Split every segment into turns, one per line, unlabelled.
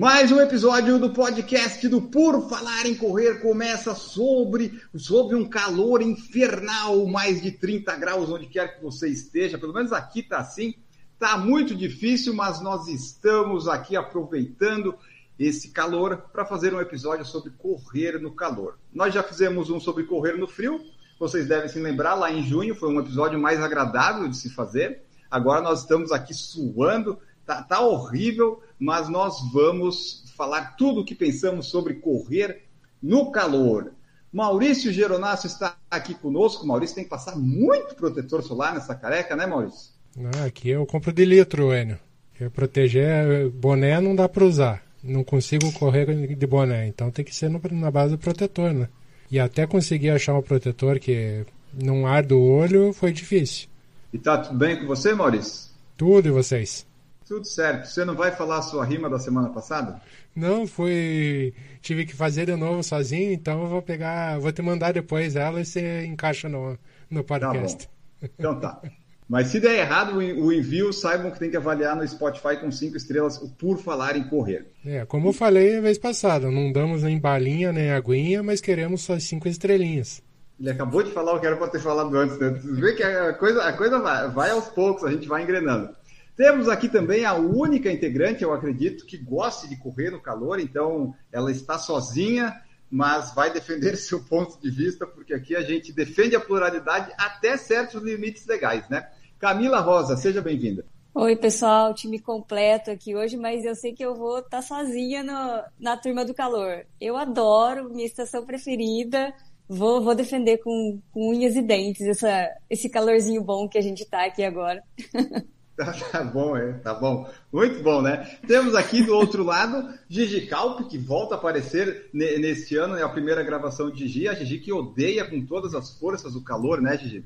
Mais um episódio do podcast do Por Falar em Correr começa sobre, sobre um calor infernal, mais de 30 graus onde quer que você esteja, pelo menos aqui tá assim. Tá muito difícil, mas nós estamos aqui aproveitando esse calor para fazer um episódio sobre correr no calor. Nós já fizemos um sobre correr no frio, vocês devem se lembrar, lá em junho foi um episódio mais agradável de se fazer. Agora nós estamos aqui suando, tá, tá horrível, mas nós vamos falar tudo o que pensamos sobre correr no calor. Maurício Geronasso está aqui conosco. Maurício tem que passar muito protetor solar nessa careca, né, Maurício?
Não, aqui eu compro de litro, Enio. Eu proteger boné não dá para usar. Não consigo correr de boné, então tem que ser no, na base do protetor, né? E até conseguir achar um protetor que não arde o olho foi difícil.
E tá tudo bem com você, Maurício?
Tudo e vocês?
Tudo certo. Você não vai falar a sua rima da semana passada?
Não, foi. Tive que fazer de novo sozinho, então eu vou pegar. Vou te mandar depois ela e você encaixa no, no podcast.
Tá. Então tá. Mas se der errado o envio, saibam que tem que avaliar no Spotify com cinco estrelas o Por Falar em Correr.
É, como eu falei a vez passada, não damos nem balinha nem aguinha, mas queremos só cinco estrelinhas.
Ele acabou de falar o que era para ter falado antes, né? Você vê que a coisa, a coisa vai, vai aos poucos, a gente vai engrenando. Temos aqui também a única integrante, eu acredito, que goste de correr no calor, então ela está sozinha, mas vai defender seu ponto de vista, porque aqui a gente defende a pluralidade até certos limites legais, né? Camila Rosa, seja bem-vinda.
Oi, pessoal, time completo aqui hoje, mas eu sei que eu vou estar sozinha no, na turma do calor. Eu adoro, minha estação preferida. Vou, vou defender com, com unhas e dentes essa, esse calorzinho bom que a gente tá aqui agora.
Tá, tá, bom, é, tá bom. Muito bom, né? Temos aqui do outro lado Gigi Calp, que volta a aparecer neste ano, é a primeira gravação de Gigi. A Gigi que odeia com todas as forças o calor, né, Gigi?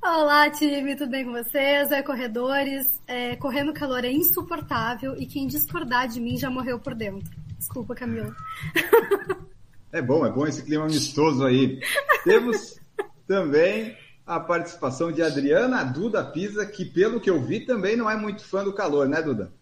Olá, time, tudo bem com vocês? Oi, corredores. É, correr no calor é insuportável e quem discordar de mim já morreu por dentro. Desculpa, Camila.
É bom, é bom esse clima amistoso aí. Temos também a participação de Adriana Duda Pisa, que pelo que eu vi também não é muito fã do calor, né, Duda?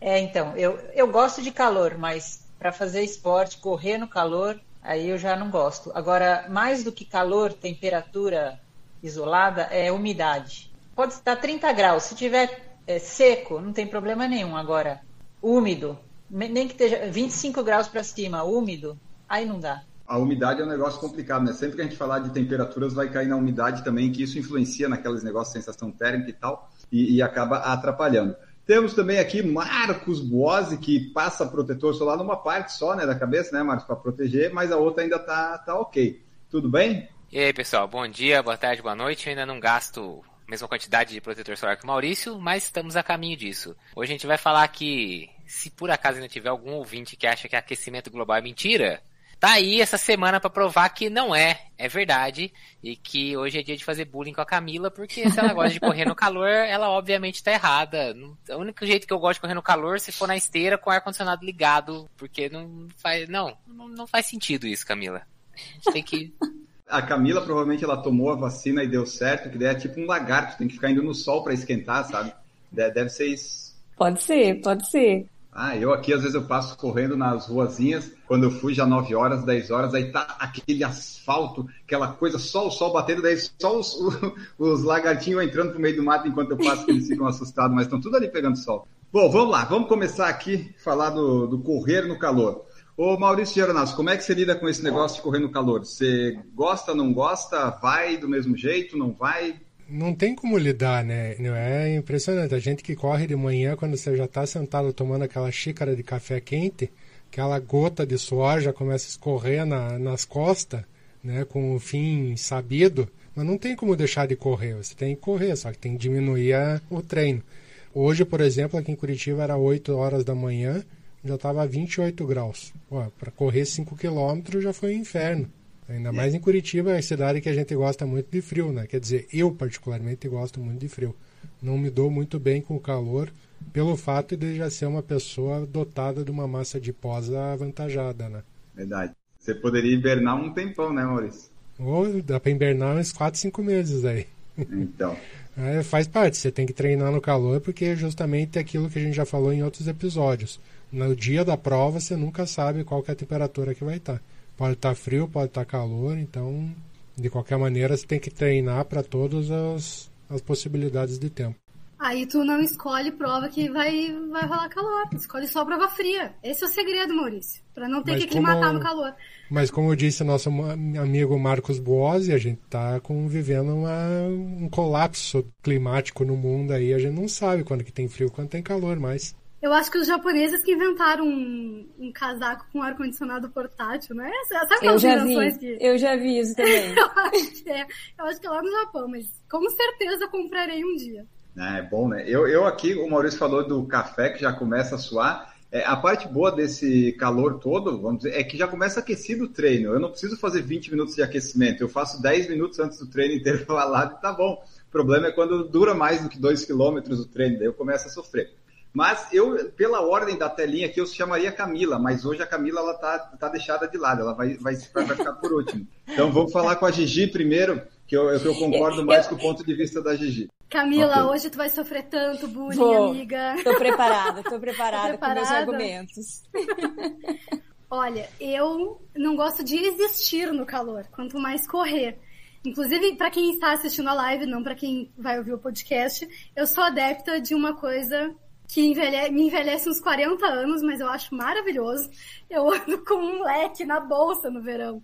É, então, eu, eu gosto de calor, mas para fazer esporte, correr no calor, aí eu já não gosto. Agora, mais do que calor, temperatura isolada, é umidade. Pode estar 30 graus, se tiver é, seco, não tem problema nenhum. Agora, úmido, nem que esteja 25 graus para cima, úmido, aí não dá
a umidade é um negócio complicado, né? Sempre que a gente falar de temperaturas, vai cair na umidade também, que isso influencia naqueles negócios sensação térmica e tal, e, e acaba atrapalhando. Temos também aqui Marcos Boazzi, que passa protetor solar numa parte só, né, da cabeça, né, Marcos, para proteger, mas a outra ainda tá, tá ok. Tudo bem?
E aí, pessoal, bom dia, boa tarde, boa noite. Eu ainda não gasto a mesma quantidade de protetor solar que o Maurício, mas estamos a caminho disso. Hoje a gente vai falar que, se por acaso ainda tiver algum ouvinte que acha que aquecimento global é mentira, tá aí essa semana para provar que não é, é verdade, e que hoje é dia de fazer bullying com a Camila, porque se ela gosta de correr no calor, ela obviamente tá errada. O único jeito que eu gosto de correr no calor é se for na esteira com o ar-condicionado ligado, porque não faz, não, não faz sentido isso, Camila. A gente tem que
a Camila provavelmente ela tomou a vacina e deu certo, que daí é tipo um lagarto, tem que ficar indo no sol para esquentar, sabe? Deve ser isso.
Pode ser, pode ser.
Ah, eu aqui às vezes eu passo correndo nas ruazinhas, quando eu fui já 9 horas, 10 horas, aí tá aquele asfalto, aquela coisa, só o sol batendo, daí só os, os lagartinhos entrando pro meio do mato enquanto eu passo, que eles ficam assustados, mas estão tudo ali pegando sol. Bom, vamos lá, vamos começar aqui falar do, do correr no calor. Ô Maurício Geronasso, como é que você lida com esse negócio de correr no calor? Você gosta, não gosta? Vai do mesmo jeito, não vai?
Não tem como lidar, né? É impressionante. A gente que corre de manhã, quando você já está sentado tomando aquela xícara de café quente, aquela gota de suor já começa a escorrer na, nas costas, né? Com o fim sabido. Mas não tem como deixar de correr. Você tem que correr, só que tem que diminuir a, o treino. Hoje, por exemplo, aqui em Curitiba era 8 horas da manhã, já estava 28 graus. Para correr 5 quilômetros já foi um inferno. Ainda mais em Curitiba, é a cidade que a gente gosta muito de frio, né? Quer dizer, eu particularmente gosto muito de frio. Não me dou muito bem com o calor, pelo fato de já ser uma pessoa dotada de uma massa adiposa avantajada, né?
Verdade. Você poderia hibernar um tempão, né, Maurício?
Ou dá pra hibernar uns 4, 5 meses aí.
Então.
É, faz parte, você tem que treinar no calor, porque é justamente aquilo que a gente já falou em outros episódios. No dia da prova, você nunca sabe qual é a temperatura que vai estar. Pode estar frio, pode estar calor, então, de qualquer maneira, você tem que treinar para todas as, as possibilidades de tempo.
Aí tu não escolhe prova que vai, vai rolar calor. Escolhe só prova fria. Esse é o segredo, Maurício. Pra não ter
Mas
que aclimatar
como-
no calor.
Mas como disse nosso amigo Marcos Boazzi, a gente está vivendo uma- um colapso climático no mundo aí. A gente não sabe quando que tem frio, quando tem calor mais.
Eu acho que os japoneses que inventaram um, um casaco com ar-condicionado portátil, né? Sabe
Eu
aquelas
já
invenções
vi,
que...
eu já vi isso também.
Eu acho que é. Eu acho que é lá no Japão, mas com certeza comprarei um dia.
É bom, né? Eu, eu aqui, o Maurício falou do café que já começa a suar. É, a parte boa desse calor todo, vamos dizer, é que já começa aquecido o treino. Eu não preciso fazer 20 minutos de aquecimento, eu faço 10 minutos antes do treino intervalado e tá bom. O problema é quando dura mais do que 2 quilômetros o treino, daí eu começo a sofrer. Mas eu, pela ordem da telinha aqui, eu chamaria Camila, mas hoje a Camila ela tá, tá deixada de lado, ela vai, vai, vai ficar por último. Então vamos falar com a Gigi primeiro, que eu, eu concordo mais com o ponto de vista da Gigi.
Camila,
Ok.
hoje tu vai sofrer tanto bullying,
Vou.
amiga.
Tô preparada, tô preparada
Tô
com meus
preparada?
argumentos.
Olha, eu não gosto de existir no calor, quanto mais correr. Inclusive, para quem está assistindo a live, não para quem vai ouvir o podcast, eu sou adepta de uma coisa que envelhe- me envelhece uns 40 anos, mas eu acho maravilhoso. Eu ando com um leque na bolsa no verão.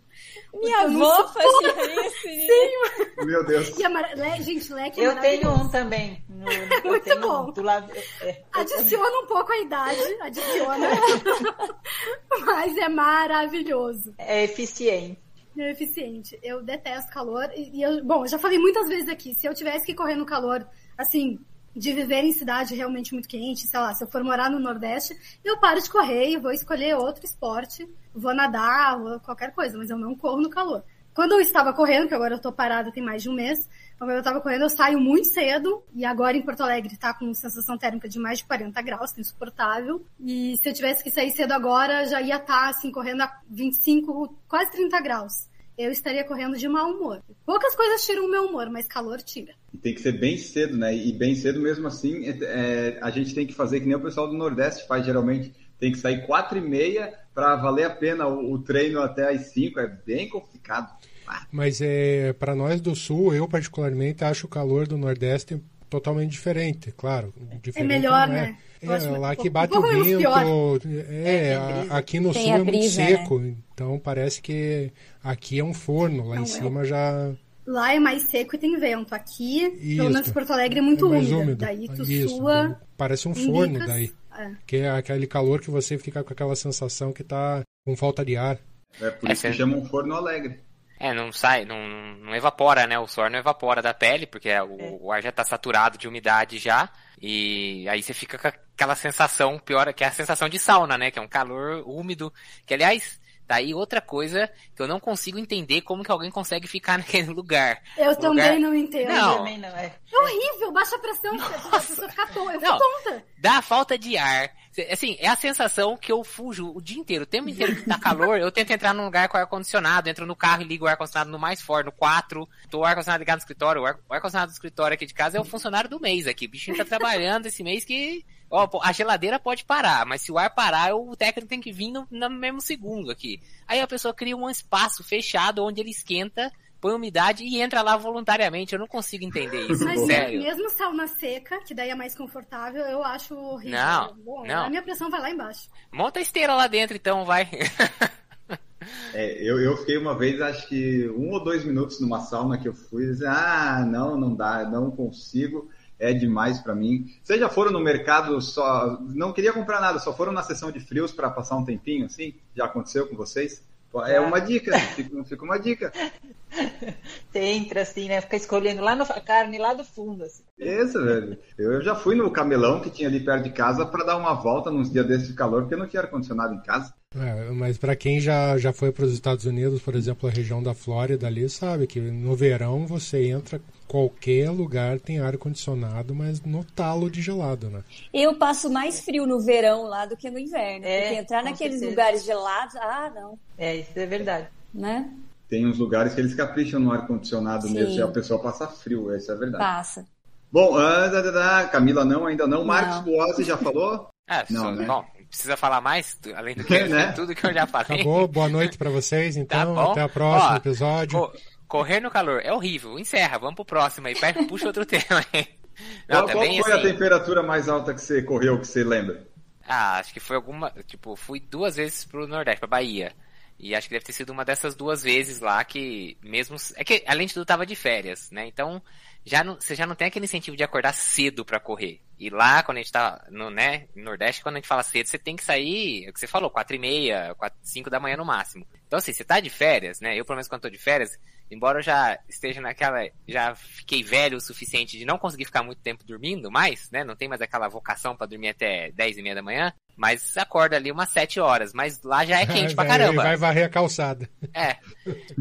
Minha avó fazia isso. menina.
Meu Deus.
E é mara- le- Gente, leque é
Eu tenho
maravilhoso.
um também. No-
Muito
tenho
bom.
um do lado. é,
Adiciona um pouco a idade, adiciona. mas é maravilhoso.
é eficiente.
É eficiente. Eu detesto calor. E, e eu, bom, eu já falei muitas vezes aqui, se eu tivesse que correr no calor, assim, de viver em cidade realmente muito quente, sei lá, se eu for morar no Nordeste, eu paro de correr e vou escolher outro esporte. Vou nadar, vou qualquer coisa, mas eu não corro no calor. Quando eu estava correndo, que agora eu tô parada tem mais de um mês, quando eu estava correndo, eu saio muito cedo, e agora em Porto Alegre tá com sensação térmica de mais de 40 graus, tá insuportável. E se eu tivesse que sair cedo agora, já ia estar, assim, correndo a 25, quase 30 graus. Eu estaria correndo de mau humor. Poucas coisas tiram o meu humor, mas calor tira.
Tem que ser bem cedo, né? E bem cedo mesmo assim, é, é, a gente tem que fazer que nem o pessoal do Nordeste faz geralmente. Tem que sair quatro e meia para valer a pena o, o treino até às 5. É bem complicado.
Mas é, para nós do Sul, eu particularmente acho o calor do Nordeste totalmente diferente, claro. Diferente
melhor,
não é.
né?
É,
acho
lá
um
que bate
um
o vento, é,
brisa.
a- aqui no
Tem
Sul é muito
né?
seco, então parece que aqui é um forno, lá
Não,
em
é
cima já
Lá é mais seco e tem vento. Aqui,
Isso.
pelo menos Porto Alegre, é muito
é
úmida.
úmido.
Daí tu
Isso,
sua.
parece um forno
bicas.
daí,
É.
que é aquele calor que você fica com aquela sensação que tá com falta de ar.
é por
É
isso que
certo.
chamam forno alegre.
É, não sai, não, não evapora, né? O suor não evapora da pele, porque é, o, o ar já tá saturado de umidade já. E aí você fica com aquela sensação pior, que é a sensação de sauna, né? Que é um calor úmido. Que, aliás, daí outra coisa que eu não consigo entender como que alguém consegue ficar naquele lugar.
Eu
O
também
lugar-
não entendo.
Não.
Também não é.
É horrível, baixa a pressão, a pessoa fica tonta. Eu
Não.
tonta.
Dá falta de ar. Assim, é a sensação que eu fujo o dia inteiro. O tempo inteiro que tá calor, eu tento entrar num lugar com ar-condicionado, entro no carro e ligo o ar-condicionado no mais forte, no 4. Tô o ar-condicionado ligado no escritório. O ar- o ar-condicionado do escritório aqui de casa é o funcionário do mês aqui. O bichinho tá trabalhando esse mês que. Ó, a geladeira pode parar, mas se o ar parar, o técnico tem que vir no, no mesmo segundo aqui. Aí a pessoa cria um espaço fechado onde ele esquenta, põe umidade e entra lá voluntariamente. Eu não consigo entender isso,
Mas
sério.
mesmo sauna seca, que daí é mais confortável, eu acho horrível.
Não,
Bom,
não.
A minha pressão vai lá embaixo.
Monta a esteira lá dentro então, vai.
É, eu, eu fiquei uma vez, acho que um ou dois minutos numa sauna que eu fui, e disse, ah, não, não dá, não consigo, é demais para mim. Vocês já foram no mercado só, não queria comprar nada, só foram na sessão de frios para passar um tempinho, assim? Já aconteceu com vocês? É uma dica, fica, fica uma dica.
Você entra assim, né? Fica escolhendo lá no a carne lá do fundo. Assim.
Isso, velho. Eu já fui no camelão que tinha ali perto de casa para dar uma volta nos dias desses de calor, porque eu não tinha ar-condicionado em casa.
É, mas para quem já, já foi para os Estados Unidos, por exemplo, a região da Flórida ali, sabe que no verão você entra qualquer lugar tem ar condicionado, mas no talo de gelado, né?
Eu passo mais frio no verão lá do que no inverno,
É,
porque entrar naqueles
certeza.
lugares gelados, ah, não,
É, isso é verdade.
né?
Tem uns lugares que eles capricham no ar-condicionado
Sim.
mesmo, e a pessoa passa frio, isso é verdade.
Passa.
Bom, ah, da, da, da, Camila não, ainda não.
Não.
Marcos Boazzi já falou?
Ah,
Não,
só-
né?
bom, precisa falar mais, além do que
Né?
tudo que eu já falei.
Acabou, boa noite para vocês, então,
Tá
até o próximo
Ó,
episódio.
Co- correr no calor é horrível. Encerra, vamos pro próximo aí. Pega- Puxa outro tema aí. Não,
qual, qual
também
foi a
assim.
temperatura mais alta que você correu, que você lembra?
Ah, acho que foi alguma. Tipo, fui duas vezes pro Nordeste, pra Bahia. E acho que deve ter sido uma dessas duas vezes lá que, mesmo. É que, além de tudo, tava de férias, né? Então, já não, você já não tem aquele incentivo de acordar cedo pra correr. E lá, quando a gente tá no, né, no Nordeste, quando a gente fala cedo, você tem que sair, é o que você falou, quatro e meia, quatro, cinco da manhã no máximo. Então, assim, você tá de férias, né? Eu, pelo menos, quando tô de férias, embora eu já esteja naquela. Já fiquei velho o suficiente de não conseguir ficar muito tempo dormindo mais, né? Não tem mais aquela vocação pra dormir até dez e meia da manhã. Mas acorda ali umas sete horas. Mas lá já é quente pra
Vai-
caramba.
Vai varrer a calçada.
É.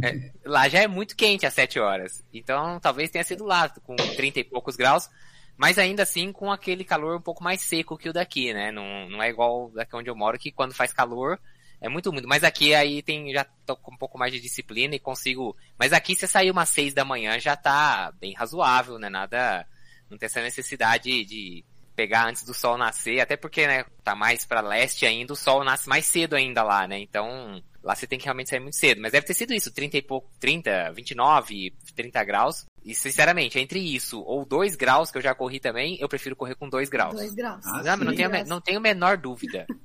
É, Lá já é muito quente às 7 horas. Então talvez tenha sido lá, com 30 e poucos graus. Mas ainda assim com aquele calor um pouco mais seco que o daqui, né? Não, não é igual daqui onde eu moro, que quando faz calor é muito úmido. Mas aqui aí tem, já tô com um pouco mais de disciplina e consigo. Mas aqui se sair umas 6 da manhã já tá bem razoável, né? Nada. Não tem essa necessidade de pegar antes do sol nascer, até porque, né, tá mais pra leste ainda, o sol nasce mais cedo ainda lá, né? Então, lá você tem que realmente sair muito cedo. Mas deve ter sido isso, 30 e pouco, 30, 29, 30 graus. E sinceramente, entre isso ou 2 graus, que eu já corri também, eu prefiro correr com 2 graus.
Dois graus.
Ah,
não, tenho, não tenho a menor dúvida.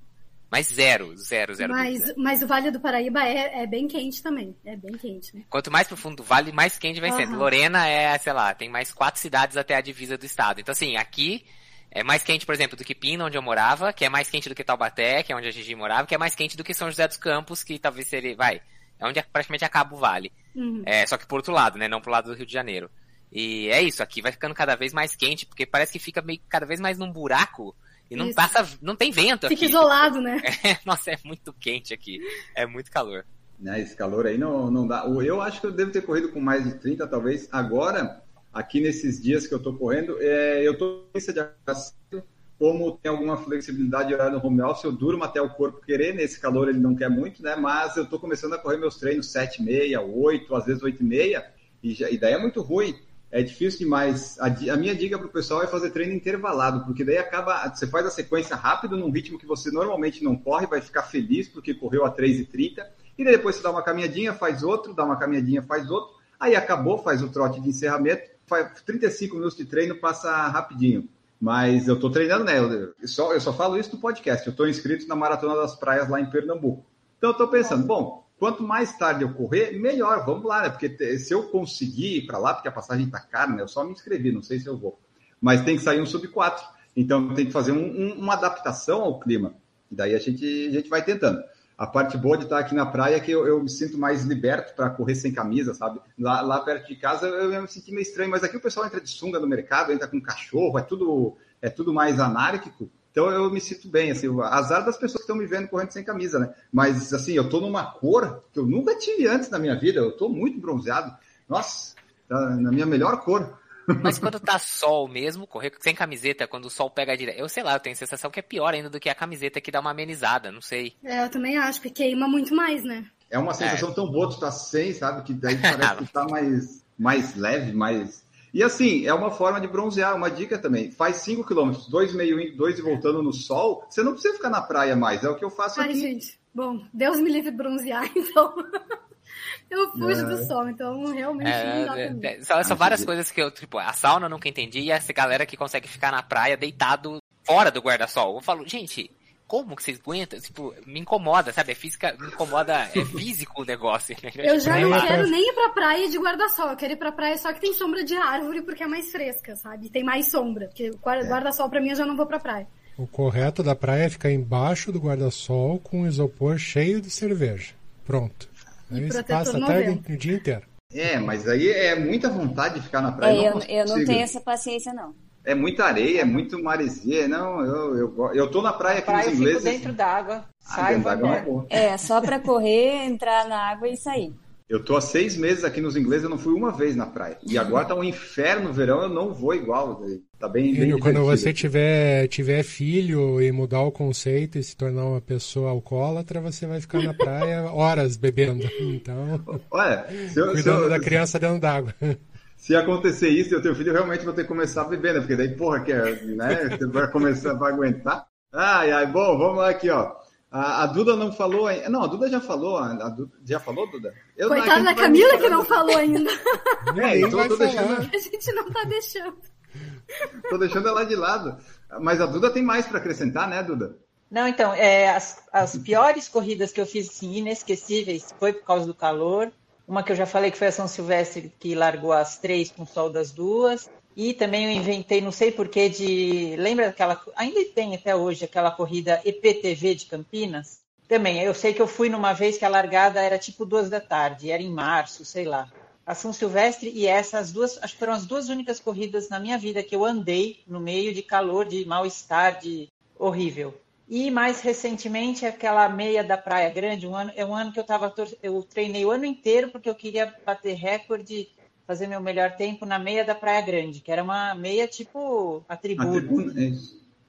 Mas zero, zero, zero
Mas,
dúvida.
mas o Vale do Paraíba é, é bem quente também. É bem quente, né?
Quanto mais profundo o vale, mais quente vai sendo.
Aham.
Lorena é, sei lá, tem mais quatro cidades até a divisa do estado. Então, assim, aqui é mais quente, por exemplo, do que Pina, onde eu morava, que é mais quente do que Taubaté, que é onde a Gigi morava, que é mais quente do que São José dos Campos, que talvez seria, vai, é onde praticamente acaba o vale.
Uhum.
É, só que por outro lado, né, não pro lado do Rio de Janeiro. E é isso, aqui vai ficando cada vez mais quente, porque parece que fica meio cada vez mais num buraco e não
Isso.
passa, não tem vento
Fica
aqui.
isolado, né?
Nossa, é muito quente aqui. É muito calor.
Né, esse calor aí não, não dá. Eu acho que eu devo ter corrido com mais de 30, talvez. Agora, aqui nesses dias que eu tô correndo, é, eu de acesso, como tem alguma flexibilidade de horário no home office, eu durmo até o corpo querer, nesse calor ele não quer muito, né? Mas eu tô começando a correr meus treinos 7 e meia, 8, às vezes 8 e meia, e, já, e daí é muito ruim. É difícil demais. A, a minha dica pro pessoal é fazer treino intervalado, porque daí acaba. Você faz a sequência rápido, num ritmo que você normalmente não corre, vai ficar feliz porque correu a 3,30. E daí depois você dá uma caminhadinha, faz outro, dá uma caminhadinha, faz outro. Aí acabou, faz o trote de encerramento, faz 35 minutos de treino, passa rapidinho. Mas eu tô treinando, né? Eu só, eu só falo isso no podcast. Eu tô inscrito na Maratona das Praias lá em Pernambuco. Então eu tô pensando, bom, quanto mais tarde eu correr, melhor. Vamos lá, né? Porque se eu conseguir ir para lá, porque a passagem tá cara, né? Eu só me inscrevi, não sei se eu vou. Mas tem que sair um sub 4. Então tem que fazer um- um- uma adaptação ao clima. E daí a gente, a gente vai tentando. A parte boa de estar aqui na praia é que eu, eu me sinto mais liberto para correr sem camisa, sabe? Lá, lá perto de casa eu, eu me senti meio estranho, mas aqui o pessoal entra de sunga no mercado, entra com cachorro, é tudo, é tudo mais anárquico. Então eu me sinto bem, assim, azar das pessoas que estão me vendo correndo sem camisa, né? Mas assim, eu tô numa cor que eu nunca tive antes na minha vida, eu tô muito bronzeado. Nossa, tá na minha melhor cor.
Mas quando tá sol mesmo, correr sem camiseta, quando o sol pega direto. Eu sei lá, eu tenho a sensação que é pior ainda do que a camiseta que dá uma amenizada, não sei.
É, eu também acho que queima muito mais, né?
É uma sensação tão boa tu tá sem, sabe? Que daí parece que tá mais, mais leve, mais. E assim, é uma forma de bronzear, uma dica também. Faz 5 km, dois meio indo, dois e voltando no sol, você não precisa ficar na praia mais, é o que eu faço
Ai,
aqui.
gente. Bom, Deus me livre de bronzear, então. Eu fujo
É.
do sol, então realmente não dá
É,
pra mim.
é, são, são várias coisas que eu, tipo, a sauna eu nunca entendi e essa galera que consegue ficar na praia deitado fora do guarda-sol. Eu falo, gente, como que vocês aguentam? Tipo, me incomoda, sabe? É física, me incomoda, é físico o negócio.
Eu já não quero nem ir pra praia de guarda-sol. Eu quero ir pra praia só que tem sombra de árvore, porque é mais fresca, sabe? Tem mais sombra. Porque guarda- guarda-sol pra mim eu já não vou pra praia.
O correto da praia é ficar embaixo do guarda-sol com um isopor cheio de cerveja. Pronto.
E
Aí você passa a
90.
tarde o dia inteiro.
É, mas aí é muita vontade de ficar na praia.
É, eu,
consigo.
eu não tenho essa paciência, não.
É muita areia, é muito maresia. Não, eu, eu, eu tô na praia aqui
praia eu
nos
fico
ingleses.
dentro d'água.
Ah,
Saio,
dentro d'água é uma
embora.
boa.
É, só pra correr, entrar na água e sair.
Eu tô há seis meses aqui nos ingleses, eu não fui uma vez na praia. E agora tá um inferno no verão, eu não vou igual. Tá bem, bem
Enio, quando você tiver, tiver filho e mudar o conceito e se tornar uma pessoa alcoólatra, você vai ficar na praia horas bebendo. Então,
Olha, se, eu- se,
cuidando
eu-
da criança dentro d'água.
se acontecer isso e eu ter filho, eu realmente vou ter que começar a beber, né? Porque daí, porra, que é, né? Você vai começar, vai aguentar. Ai, ai, bom, vamos lá aqui, ó. A, a Duda não falou ainda. Não, a Duda já falou. A, Duda, já falou, Duda? Eu,
Coitada da Camila que não falou ainda.
É, então eu tô deixando,
falar.
A gente não tá deixando.
tô deixando ela de lado. Mas a Duda tem mais para acrescentar, né, Duda?
Não, então, é, as, as piores corridas que eu fiz, assim, inesquecíveis, foi por causa do calor. Uma que eu já falei que foi a São Silvestre, que largou às três com o sol das duas. E também eu inventei, não sei porquê, de. Lembra daquela. Ainda tem até hoje aquela corrida EPTV de Campinas? Também, eu sei que eu fui numa vez que a largada era tipo duas da tarde, era em março, sei lá. A São Silvestre e essa, as duas, acho que foram as duas únicas corridas na minha vida que eu andei no meio de calor, de mal-estar, de horrível. E mais recentemente aquela meia da Praia Grande, um ano, é um ano que eu tava eu treinei o ano inteiro porque eu queria bater recorde, fazer meu melhor tempo na meia da Praia Grande, que era uma meia tipo atributo.
é.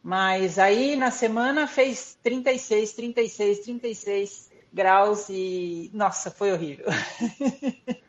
Mas aí na semana fez 36, 36, 36 graus e nossa, foi horrível.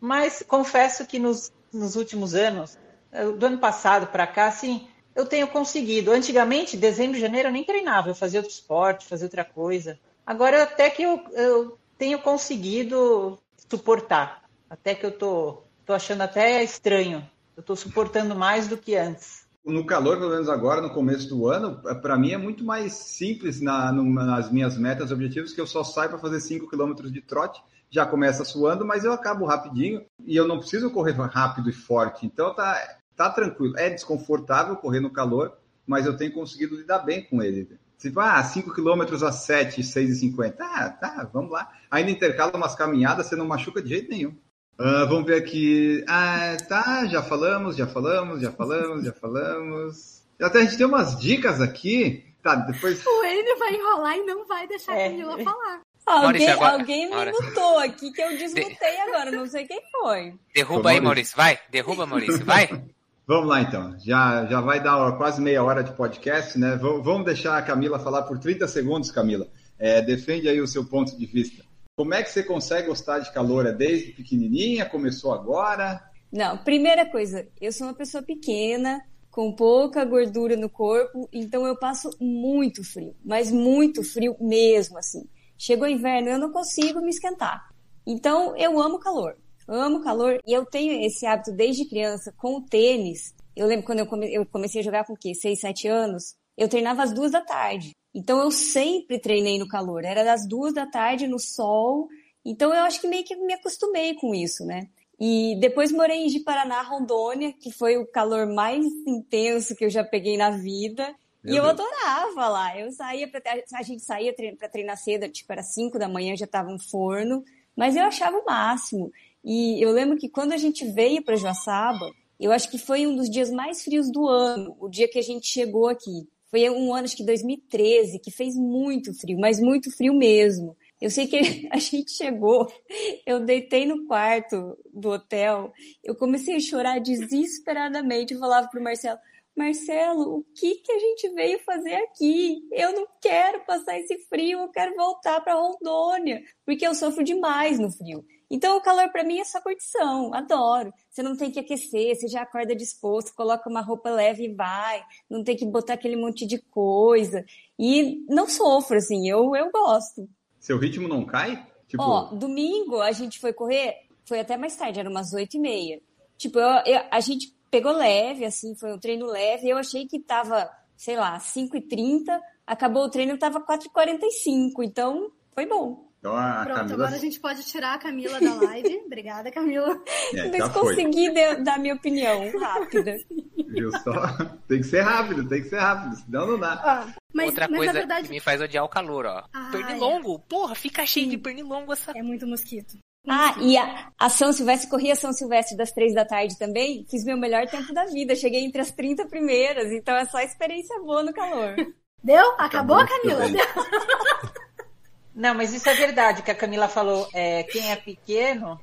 Mas confesso que nos, nos últimos anos, eh, do ano passado para cá, assim, eu tenho conseguido. Antigamente, dezembro, janeiro, eu nem treinava, eu fazia outro esporte, fazia outra coisa. Agora até que eu, eu tenho conseguido suportar. Até que eu tô, tô achando até estranho. Eu tô suportando mais do que antes.
No calor, pelo menos agora, no começo do ano, para mim é muito mais simples na- nas minhas metas, objetivos, que eu só saio para fazer 5 km de trote, já começa suando, mas eu acabo rapidinho e eu não preciso correr rápido e forte. Então tá, tá tranquilo. É desconfortável correr no calor, mas eu tenho conseguido lidar bem com ele. Tipo, ah, 5 km a 7, 6,50. Ah, tá, vamos lá. Ainda intercala umas caminhadas, você não machuca de jeito nenhum. Ah, vamos ver aqui. Ah, tá, já falamos, já falamos, já falamos, já falamos. Até a gente tem umas dicas aqui. Tá, depois.
O Enio vai enrolar e não vai deixar a
É.
Camila falar.
Alguém,
Maurício, agora-
alguém me
Maurício.
mutou aqui que eu desmutei agora, não sei quem foi.
Derruba aí,
Maurício.
Maurício. Vai, derruba, Maurício. Vai.
Vamos lá então. Já, já vai dar quase meia hora de podcast, né? V- vamos deixar a Camila falar por 30 segundos, Camila. É, defende aí o seu ponto de vista. Como é que você consegue gostar de calor? É desde pequenininha? Começou agora?
Não, primeira coisa, eu sou uma pessoa pequena, com pouca gordura no corpo, então eu passo muito frio, mas muito frio mesmo, assim. Chegou inverno, eu não consigo me esquentar. Então, eu amo calor. Amo calor e eu tenho esse hábito desde criança com o tênis. Eu lembro quando eu, come- eu comecei a jogar com o quê? 6, 7 anos. Eu treinava às duas da tarde. Então eu sempre treinei no calor. Era das duas da tarde no sol. Então eu acho que meio que me acostumei com isso, né? E depois morei em Ji-Paraná, Rondônia, que foi o calor mais intenso que eu já peguei na vida.
Meu
e eu
Deus.
adorava lá. Eu saía pra, a gente saía pra treinar cedo, tipo, era 5 da manhã, já tava um forno, mas eu achava o máximo. E eu lembro que quando a gente veio para Joaçaba, eu acho que foi um dos dias mais frios do ano, o dia que a gente chegou aqui. Foi um ano, acho que 2013, que fez muito frio, mas muito frio mesmo. Eu sei que a gente chegou, eu deitei no quarto do hotel, eu comecei a chorar desesperadamente, eu falava pro Marcelo, Marcelo, o que que a gente veio fazer aqui? Eu não quero passar esse frio, eu quero voltar para Rondônia, porque eu sofro demais no frio. Então o calor para mim é só curtição, adoro. Você não tem que aquecer, você já acorda disposto, coloca uma roupa leve e vai, não tem que botar aquele monte de coisa. E não sofro assim, eu eu gosto.
Seu ritmo não cai? Tipo,
Ó, domingo a gente foi correr, foi até mais tarde, era umas oito e meia. Tipo, eu- eu- a gente pegou leve, assim, foi um treino leve. Eu achei que tava, sei lá, 5 e 30 acabou o treino, tava 4 e 45 então foi bom.
então a
Pronto,
Camila.
agora a gente pode tirar a Camila da live. Obrigada, Camila.
É,
Mas
já foi.
consegui de- dar minha opinião rápida.
Viu só? Tem que ser rápido, tem que ser rápido, senão não dá.
Ó, mas,
Outra
mas
coisa
verdade
que me faz odiar o calor, ó.
Ah,
pernilongo, porra, fica cheio
Sim.
de pernilongo essa
é muito mosquito.
Ah, e a, a São Silvestre, corri a São Silvestre das três da tarde também, fiz meu melhor tempo da vida, cheguei entre as 30 primeiras, então é só experiência boa no calor.
Deu? Acabou,
Acabou,
Camila? Deu?
Não, mas isso é verdade, que a Camila falou, é, quem é pequeno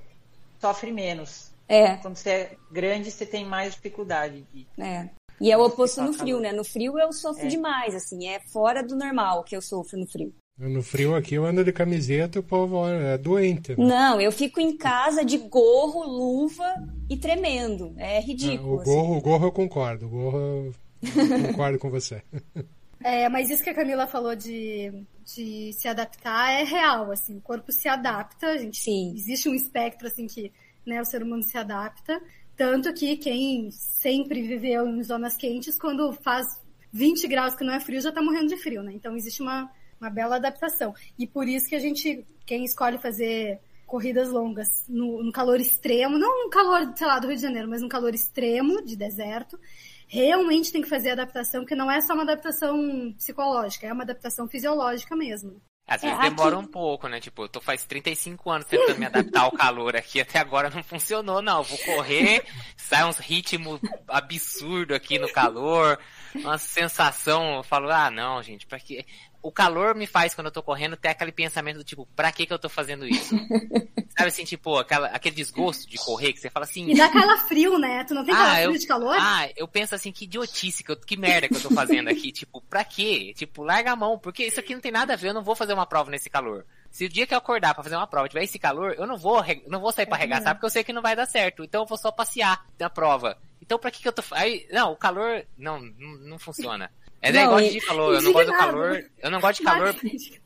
sofre menos.
É,
Quando você é grande, você tem mais dificuldade. de-
é. E é o oposto no frio,
calor.
né? No frio eu sofro
É.
demais, assim, é fora do normal que eu sofro no frio.
No frio aqui eu ando de camiseta e o povo é doente. né?
Não, eu fico em casa de gorro, luva e tremendo. É ridículo.
O
assim.
gorro, o gorro eu concordo. O gorro eu concordo com você.
É, mas isso que a Camila falou de, de se adaptar é real, assim, o corpo se adapta, a gente
Sim.
existe um espectro assim que né, o ser humano se adapta, tanto que quem sempre viveu em zonas quentes, quando faz 20 graus que não é frio, já tá morrendo de frio, né? Então existe uma, uma bela adaptação. E por isso que a gente, quem escolhe fazer corridas longas no, no calor extremo, não no calor, sei lá, do Rio de Janeiro, mas no calor extremo de deserto, realmente tem que fazer adaptação, porque não é só uma adaptação psicológica, é uma adaptação fisiológica mesmo.
Às
É,
vezes demora
aqui-
um pouco, né? Tipo, eu tô faz 35 anos tentando me adaptar ao calor aqui, até agora não funcionou, não. Eu vou correr, sai uns ritmos absurdos aqui no calor, uma sensação, eu falo, ah, não, gente, pra que... O calor me faz, quando eu tô correndo, ter aquele pensamento do tipo, pra que que eu tô fazendo isso? Sabe assim, tipo, aquela, aquele desgosto de correr, que você fala assim...
E dá calafrio, né? Tu não tem
Ah,
calafrio
eu-
de calor?
Ah, eu penso assim, que idiotice, que, eu- que merda que eu tô fazendo aqui. tipo, pra quê? Tipo, larga a mão, porque isso aqui não tem nada a ver, eu não vou fazer uma prova nesse calor. Se o dia que eu acordar pra fazer uma prova tiver esse calor, eu não vou, não vou sair pra arregaçar, porque eu sei que não vai dar certo. Então eu vou só passear na prova. Então pra que que eu tô... Aí, não, o calor, não, não, não funciona. É
Não,
igual a
e-
falou, eu não gosto do calor, eu não gosto de calor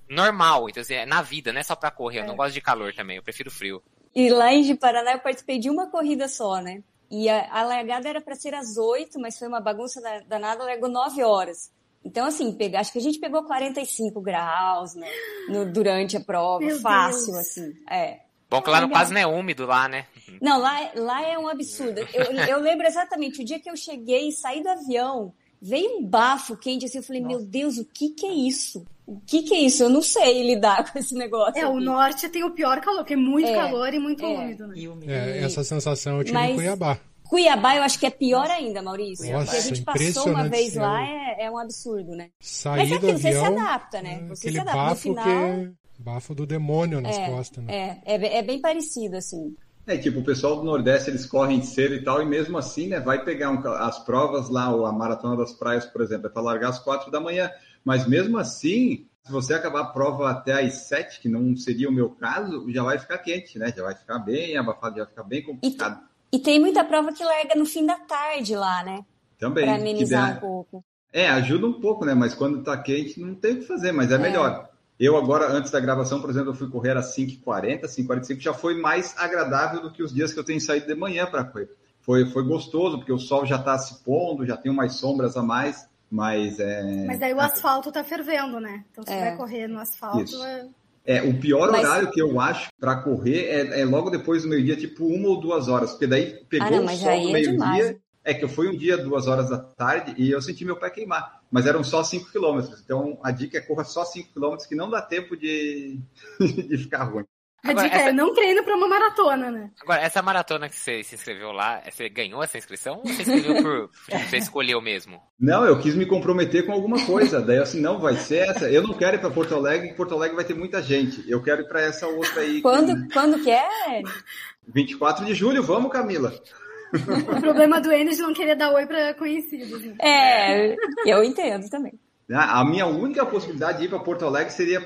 normal, então assim, é na vida, não é só pra correr, eu
É.
não gosto de calor também, eu prefiro frio.
E lá em Paraná eu participei de uma corrida só, né? E a, a largada era para ser às 8, mas foi uma bagunça da- danada, largou 9 horas. Então, assim, pega, acho que a gente pegou 45 graus né, no- durante a prova,
Meu
fácil,
Deus.
assim. É.
Bom que lá no quase não é úmido lá, né?
Não, lá, é- lá é um absurdo. Eu, eu lembro exatamente, o dia que eu cheguei, saí do avião, veio um bafo quente, assim, eu falei, meu Deus, o que que é isso? O que que é isso? Eu não sei lidar com esse negócio.
É, o
aqui.
norte tem o pior calor, que é muito
É,
calor e muito
é.
úmido, né?
E o
É, essa sensação eu tive
Mas-
em Cuiabá.
Cuiabá eu acho que é pior ainda, Maurício.
Nossa,
porque a gente passou uma vez lá, é, é um absurdo, né?
Saí
Mas é
do
aquilo, você se
avião,
adapta, né?
é,
Você se adapta. No
bafo
final,
que... Bafo do demônio nas
é,
costas, né?
é, é, é bem parecido, assim.
É, tipo, o pessoal do Nordeste, eles correm cedo e tal, e mesmo assim, né, vai pegar um as provas lá, ou a Maratona das Praias, por exemplo, é para largar às quatro da manhã. Mas mesmo assim, se você acabar a prova até às sete, que não seria o meu caso, já vai ficar quente, né? Já vai ficar bem abafado, já vai ficar bem complicado.
E tem muita prova que larga no fim da tarde lá, né?
Também. Que
amenizar
dá-
um pouco.
É, ajuda um pouco, né? Mas quando tá quente, não tem o que fazer, mas é, melhor. Eu agora, antes da gravação, por exemplo, eu fui correr às 5h40, 5h45, já foi mais agradável do que os dias que eu tenho saído de manhã para correr. Foi, foi gostoso, porque o sol já está se pondo, já tem umas sombras a mais, mas é...
Mas daí o asfalto tá fervendo, né? Então se
É.
vai correr no asfalto,
Isso.
é...
É, o pior
Mas-
horário que eu acho para correr é, é logo depois do meio-dia, tipo uma ou duas horas, porque daí pegou
Ah, não,
o sol do
é
meio-dia. É que eu fui um dia, duas horas da tarde, e eu senti meu pé queimar. Mas eram só 5 quilômetros. Então a dica é corra só 5 quilômetros, que não dá tempo de, de ficar ruim.
A
Agora,
dica
essa-
é não treino pra uma maratona, né?
Agora, essa maratona que você se inscreveu lá, você ganhou essa inscrição ou você inscreveu por. você escolheu mesmo?
Não, eu quis me comprometer com alguma coisa. Daí eu assim, não, vai ser essa. Eu não quero ir para Porto Alegre, que Porto Alegre vai ter muita gente. Eu quero ir para essa outra aí.
Quando, quando que é?
24 de julho, vamos, Camila.
O problema do Enes de não querer dar oi pra conhecidos. Né?
É, eu entendo também.
Ah, A minha única possibilidade de ir para Porto Alegre seria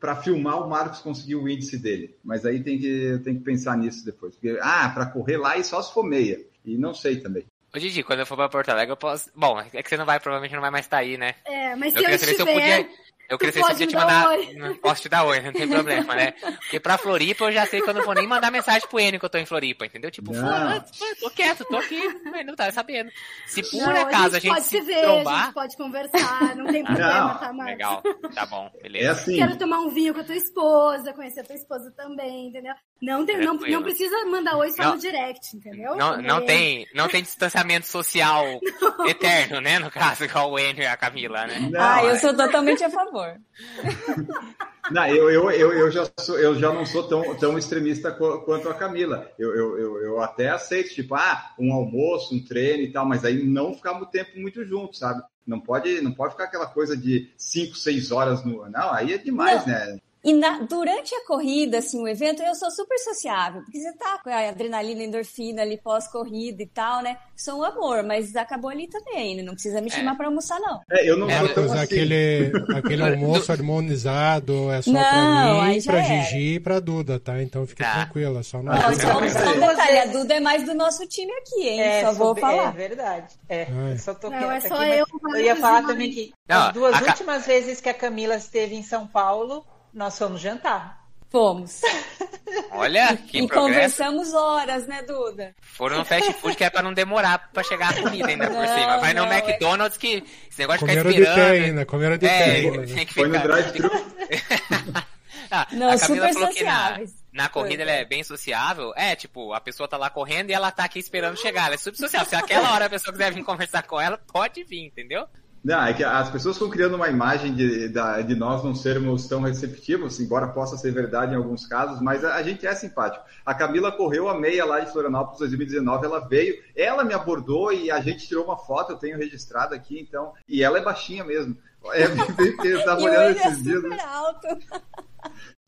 para filmar o Marcos conseguir o índice dele. Mas aí tem que, tem que pensar nisso depois. Porque, ah, para correr lá e só se for meia. E não sei também.
Ô Didi, quando eu for pra Porto Alegre, eu posso. Bom, é que você não vai, provavelmente não vai mais estar aí, né?
É, mas
Eu
se eu
saber se eu
estiver...
podia. Eu queria saber se eu podia te mandar. Não posso te dar oi, não tem problema, né? Porque pra Floripa eu já sei que eu não vou nem mandar mensagem pro Enio que eu tô em Floripa, entendeu? Tipo,
Não.
foda-se, tô quieto, tô aqui, mas não tá sabendo. Se por
Não,
acaso
a gente pode
se
se ver, a
trombar.
gente pode conversar, não tem problema,
Não,
tá, Marcos?
Legal, tá bom,
É
beleza.
assim.
Quero tomar um vinho com a tua esposa, conhecer a tua esposa também, entendeu? Não, tem, não, não precisa mandar oi só
Não.
no direct, entendeu?
Não, não,
É.
tem, não tem distanciamento social eterno, né? No caso, igual o Andrew e a Camila, né?
Não,
ah, eu
é-
sou totalmente a favor.
Não, eu, eu, eu, eu, já sou, eu já não sou tão, tão extremista qu- quanto a Camila. Eu, eu, eu, eu até aceito, tipo, ah, um almoço, um treino e tal, mas aí não ficar muito tempo muito junto, sabe? Não pode, não pode ficar aquela coisa de 5, 6 horas no. Não, aí é demais,
Não.
né?
E na- durante a corrida, assim, o evento, eu sou super sociável, porque você tá com a adrenalina, endorfina ali pós-corrida e tal, né? Sou um amor, mas acabou ali também, né? Não precisa me chamar pra almoçar, não.
É, eu não
É,
sou tão assim.
aquele, aquele almoço harmonizado é só
Não,
pra
aí
mim,
já
pra
era.
Gigi e pra Duda, tá? Então fique
Tá.
tranquila, só não.
Ah, sim.
só, só um detalhe, a Duda é mais do nosso time aqui, hein?
É,
só vou
sobre-
falar.
É verdade. É,
Ai.
eu só tô
Não, é só
aqui,
eu,
eu ia falar também que
Não,
as duas
a
últimas vezes que a Camila esteve em São Paulo, nós fomos jantar.
Fomos.
Olha, que
e
progresso.
conversamos horas, né, Duda?
Foram no fast food que é pra não demorar pra chegar a comida ainda por
Não,
cima. Vai no
não, é-
McDonald's que esse negócio de ficar
Comeram de
esperando.
pé ainda, comeram de pé
É,
né?
tem que
Foi no
ficar.
drive-thru.
Ah,
Não,
a Camila
super
falou que na,
sociáveis.
na corrida ela é bem sociável. É, tipo, a pessoa tá lá correndo e ela tá aqui esperando chegar. Ela é super sociável. Se aquela hora a pessoa quiser vir conversar com ela, pode vir, entendeu?
Não, é que as pessoas estão criando uma imagem de, de nós não sermos tão receptivos, embora possa ser verdade em alguns casos, mas a, gente é simpático. A Camila correu a meia lá de Florianópolis 2019, ela veio, ela me abordou e a gente tirou uma foto, eu tenho registrado aqui, então, e ela é baixinha mesmo. É bem eu estava
E
olhando
é
esses dias.
super alto.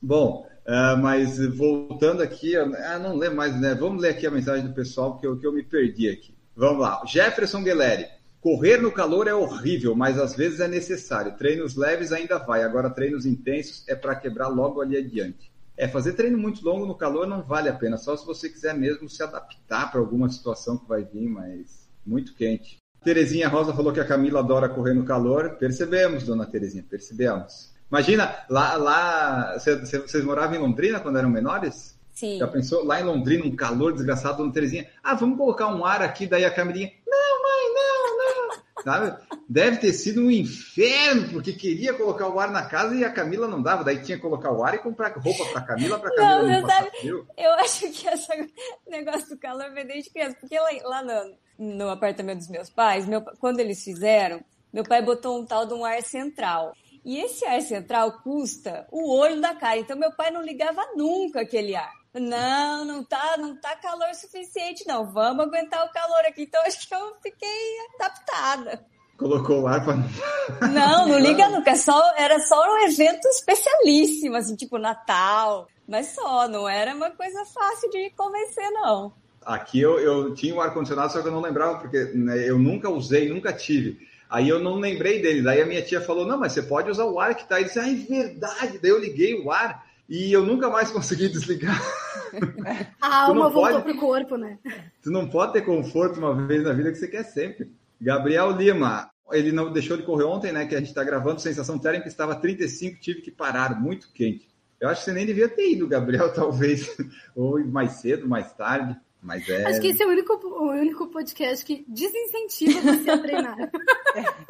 Bom, ah, mas voltando aqui, ah, não lembro mais, né? Vamos ler aqui a mensagem do pessoal, porque eu, que eu me perdi aqui. Vamos lá. Jefferson Gueleri. Correr no calor é horrível, mas às vezes é necessário. Treinos leves ainda vai, agora treinos intensos é para quebrar logo ali adiante. É, fazer treino muito longo no calor não vale a pena, só se você quiser mesmo se adaptar para alguma situação que vai vir, mas muito quente. Terezinha Rosa falou que a Camila adora correr no calor. Percebemos, dona Terezinha, percebemos. Imagina, lá, lá cê- cê- vocês moravam em Londrina quando eram menores?
Sim.
Já pensou? Lá em Londrina, um calor desgraçado, dona Terezinha. Ah, vamos colocar um ar aqui, daí a Camilinha. Não, mãe, não, não. Sabe? Deve ter sido um inferno, porque queria colocar o ar na casa e a Camila não dava. Daí tinha que colocar o ar e comprar roupa pra Camila, pra Camila
Não,
não,
sabe-
frio.
Eu acho que esse negócio do calor vem desde criança. Porque lá, lá no, no apartamento dos meus pais, meu, quando eles fizeram, meu pai botou um tal de um ar central. E esse ar central custa o olho da cara. Então meu pai não ligava nunca aquele ar. Não, não tá, não tá calor suficiente, não. Vamos aguentar o calor aqui. Então acho que eu fiquei adaptada.
Colocou o ar pra.
Não, não liga nunca. é Só, era só um evento especialíssimo, assim, tipo Natal. Mas só, não era uma coisa fácil de convencer, não.
Aqui eu, eu tinha o ar-condicionado, só que eu não lembrava, porque né, eu nunca usei, nunca tive. Aí eu não lembrei dele. Daí a minha tia falou: não, mas você pode usar o ar que tá. Ele disse: ah, é verdade. Daí eu liguei o ar e eu nunca mais consegui desligar.
A alma voltou
pode?
pro corpo, né?
Tu não pode ter conforto uma vez na vida que você quer sempre. Gabriel Lima, ele não deixou de correr ontem, né? Que a gente está gravando, sensação térmica estava 35, tive que parar, muito quente. Eu acho que você nem devia ter ido, Gabriel, talvez. Ou mais cedo, mais tarde. Mas é.
Acho que esse é o único, o único podcast que desincentiva você a treinar.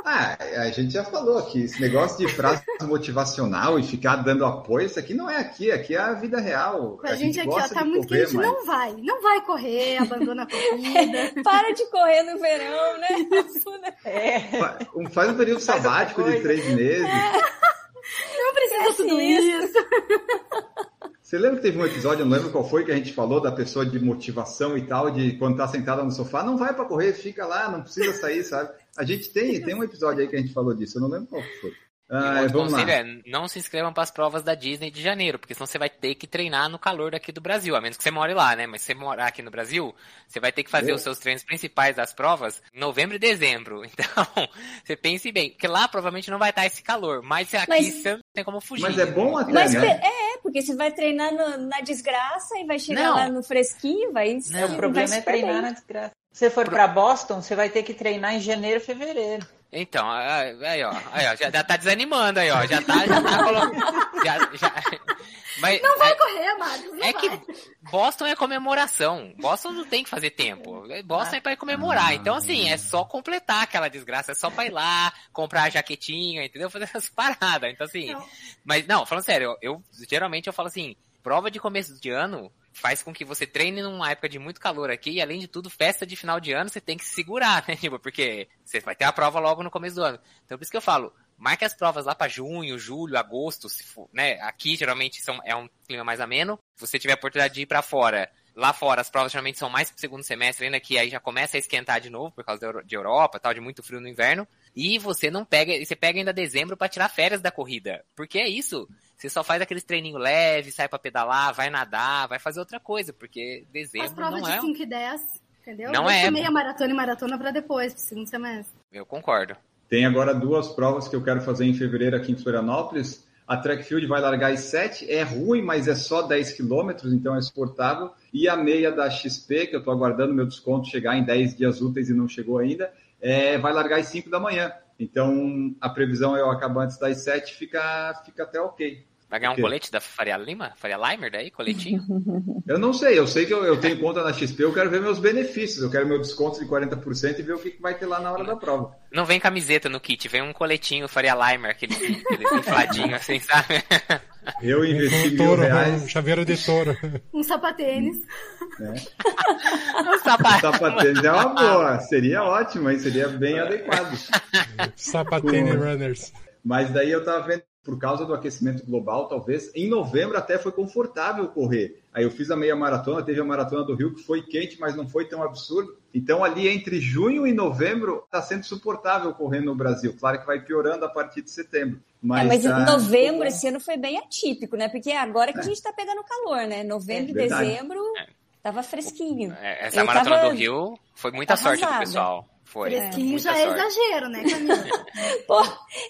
Ah, a gente já falou aqui, esse negócio de frase motivacional e ficar dando apoio, isso aqui não é aqui, aqui é a vida real.
A, gente aqui, ó, tá
de
muito
correr,
quente,
mas-
não vai. Não vai correr, abandona a corrida.
Para de correr no verão, né?
É.
Fa- um- Faz um período sabático de três meses.
Não precisa
É
tudo
isso.
isso.
Você lembra que teve um episódio, eu não lembro qual foi, que a gente falou da pessoa de motivação e tal, de quando tá sentada no sofá, não vai pra correr, fica lá, não precisa sair, sabe? A gente tem, tem um episódio aí que a gente falou disso, eu não lembro qual foi.
E um
Ah,
outro
vamos lá.
conselho é não se inscrevam para as provas da Disney de janeiro, porque senão você vai ter que treinar no calor daqui do Brasil, a menos que você more lá, né? Mas se você morar aqui no Brasil, você vai ter que fazer
Eu-
os seus treinos principais das provas em novembro e dezembro. Então, você pense bem, porque lá provavelmente não vai estar esse calor, mas aqui
Mas-
você tem como fugir.
Mas é bom até,
Mas
né?
é, porque você vai treinar no- na desgraça e vai chegar
Não.
lá no fresquinho, vai.
Não,
É, o problema
vai
é treinar
bem.
na desgraça. Se você for pra Boston, você vai ter que treinar em janeiro, fevereiro.
Então, aí ó, aí, ó, já, já tá desanimando aí, ó, já tá, já tá colocando, já, já, mas,
Não vai
é-
correr, Marcos. Não
É
vai.
que Boston é comemoração. Boston não tem que fazer tempo. Boston é pra ir comemorar. Então, assim, é só completar aquela desgraça. É só pra ir lá, comprar a jaquetinha, entendeu? Fazer essas paradas. Então, assim.
Não.
Mas, não, falando sério, eu, eu- geralmente eu falo assim: prova de começo de ano, faz com que você treine numa época de muito calor aqui e, além de tudo, festa de final de ano, você tem que se segurar, né? Tipo, porque você vai ter a prova logo no começo do ano. Então, por isso que eu falo, marque as provas lá para junho, julho, agosto, se for, né? Aqui, geralmente, são, é um clima mais ameno. Se você tiver a oportunidade de ir para fora, lá fora as provas geralmente são mais pro segundo semestre, ainda que aí já começa a esquentar de novo por causa de Europa, tal, de muito frio no inverno. E você não pega, você pega ainda dezembro para tirar férias da corrida. Porque é isso. Você só faz aqueles treininho leve, sai para pedalar, vai nadar, vai fazer outra coisa, porque dezembro
As provas
não
de
é.
5 e 10, entendeu?
Não
Deixa
é.
meia maratona e maratona pra depois, pro segundo semestre.
Eu concordo.
Tem agora duas provas que eu quero fazer em fevereiro aqui em Florianópolis. A track field vai largar às 7, é ruim, mas é só 10 quilômetros, então é suportável. E a meia da XP, que eu estou aguardando meu desconto chegar em 10 dias úteis e não chegou ainda, é, vai largar às 5 da manhã. Então a previsão é eu acabar antes das 7, fica, fica até ok.
Vai ganhar um colete da Faria Lima? Faria Limer daí? Coletinho?
Eu não sei, eu sei que eu, eu tenho conta na XP, eu quero ver meus benefícios, eu quero meu desconto de 40% e ver o que, que vai ter lá na hora da prova.
Não vem camiseta no kit, vem um coletinho Faria Limer, aquele, aquele infladinho assim, sabe?
Eu investi
Um
mil
touro, um
reais,
chaveiro de touro.
Um sapatênis.
né?
Um sapato.
Sapatênis é uma boa, seria ótimo, hein? seria bem adequado.
Sapatene
Com-
Runners.
Mas daí eu tava vendo, por causa do aquecimento global, talvez, em novembro até foi confortável correr. Aí eu fiz a meia maratona, teve a maratona do Rio que foi quente, mas não foi tão absurdo. Então ali entre junho e novembro está sendo suportável correr no Brasil. Claro que vai piorando a partir de setembro. Mas,
É, mas
tá-
novembro esse ano foi bem atípico, né? Porque é agora que a gente tá pegando calor, né? Novembro e
É verdade.
dezembro tava fresquinho.
É, Essa
Eu
maratona
tava
do Rio foi muita sorte do pessoal. Foi.
Fresquinho
muita
já é
sorte.
exagero, né, Camila?
Pô,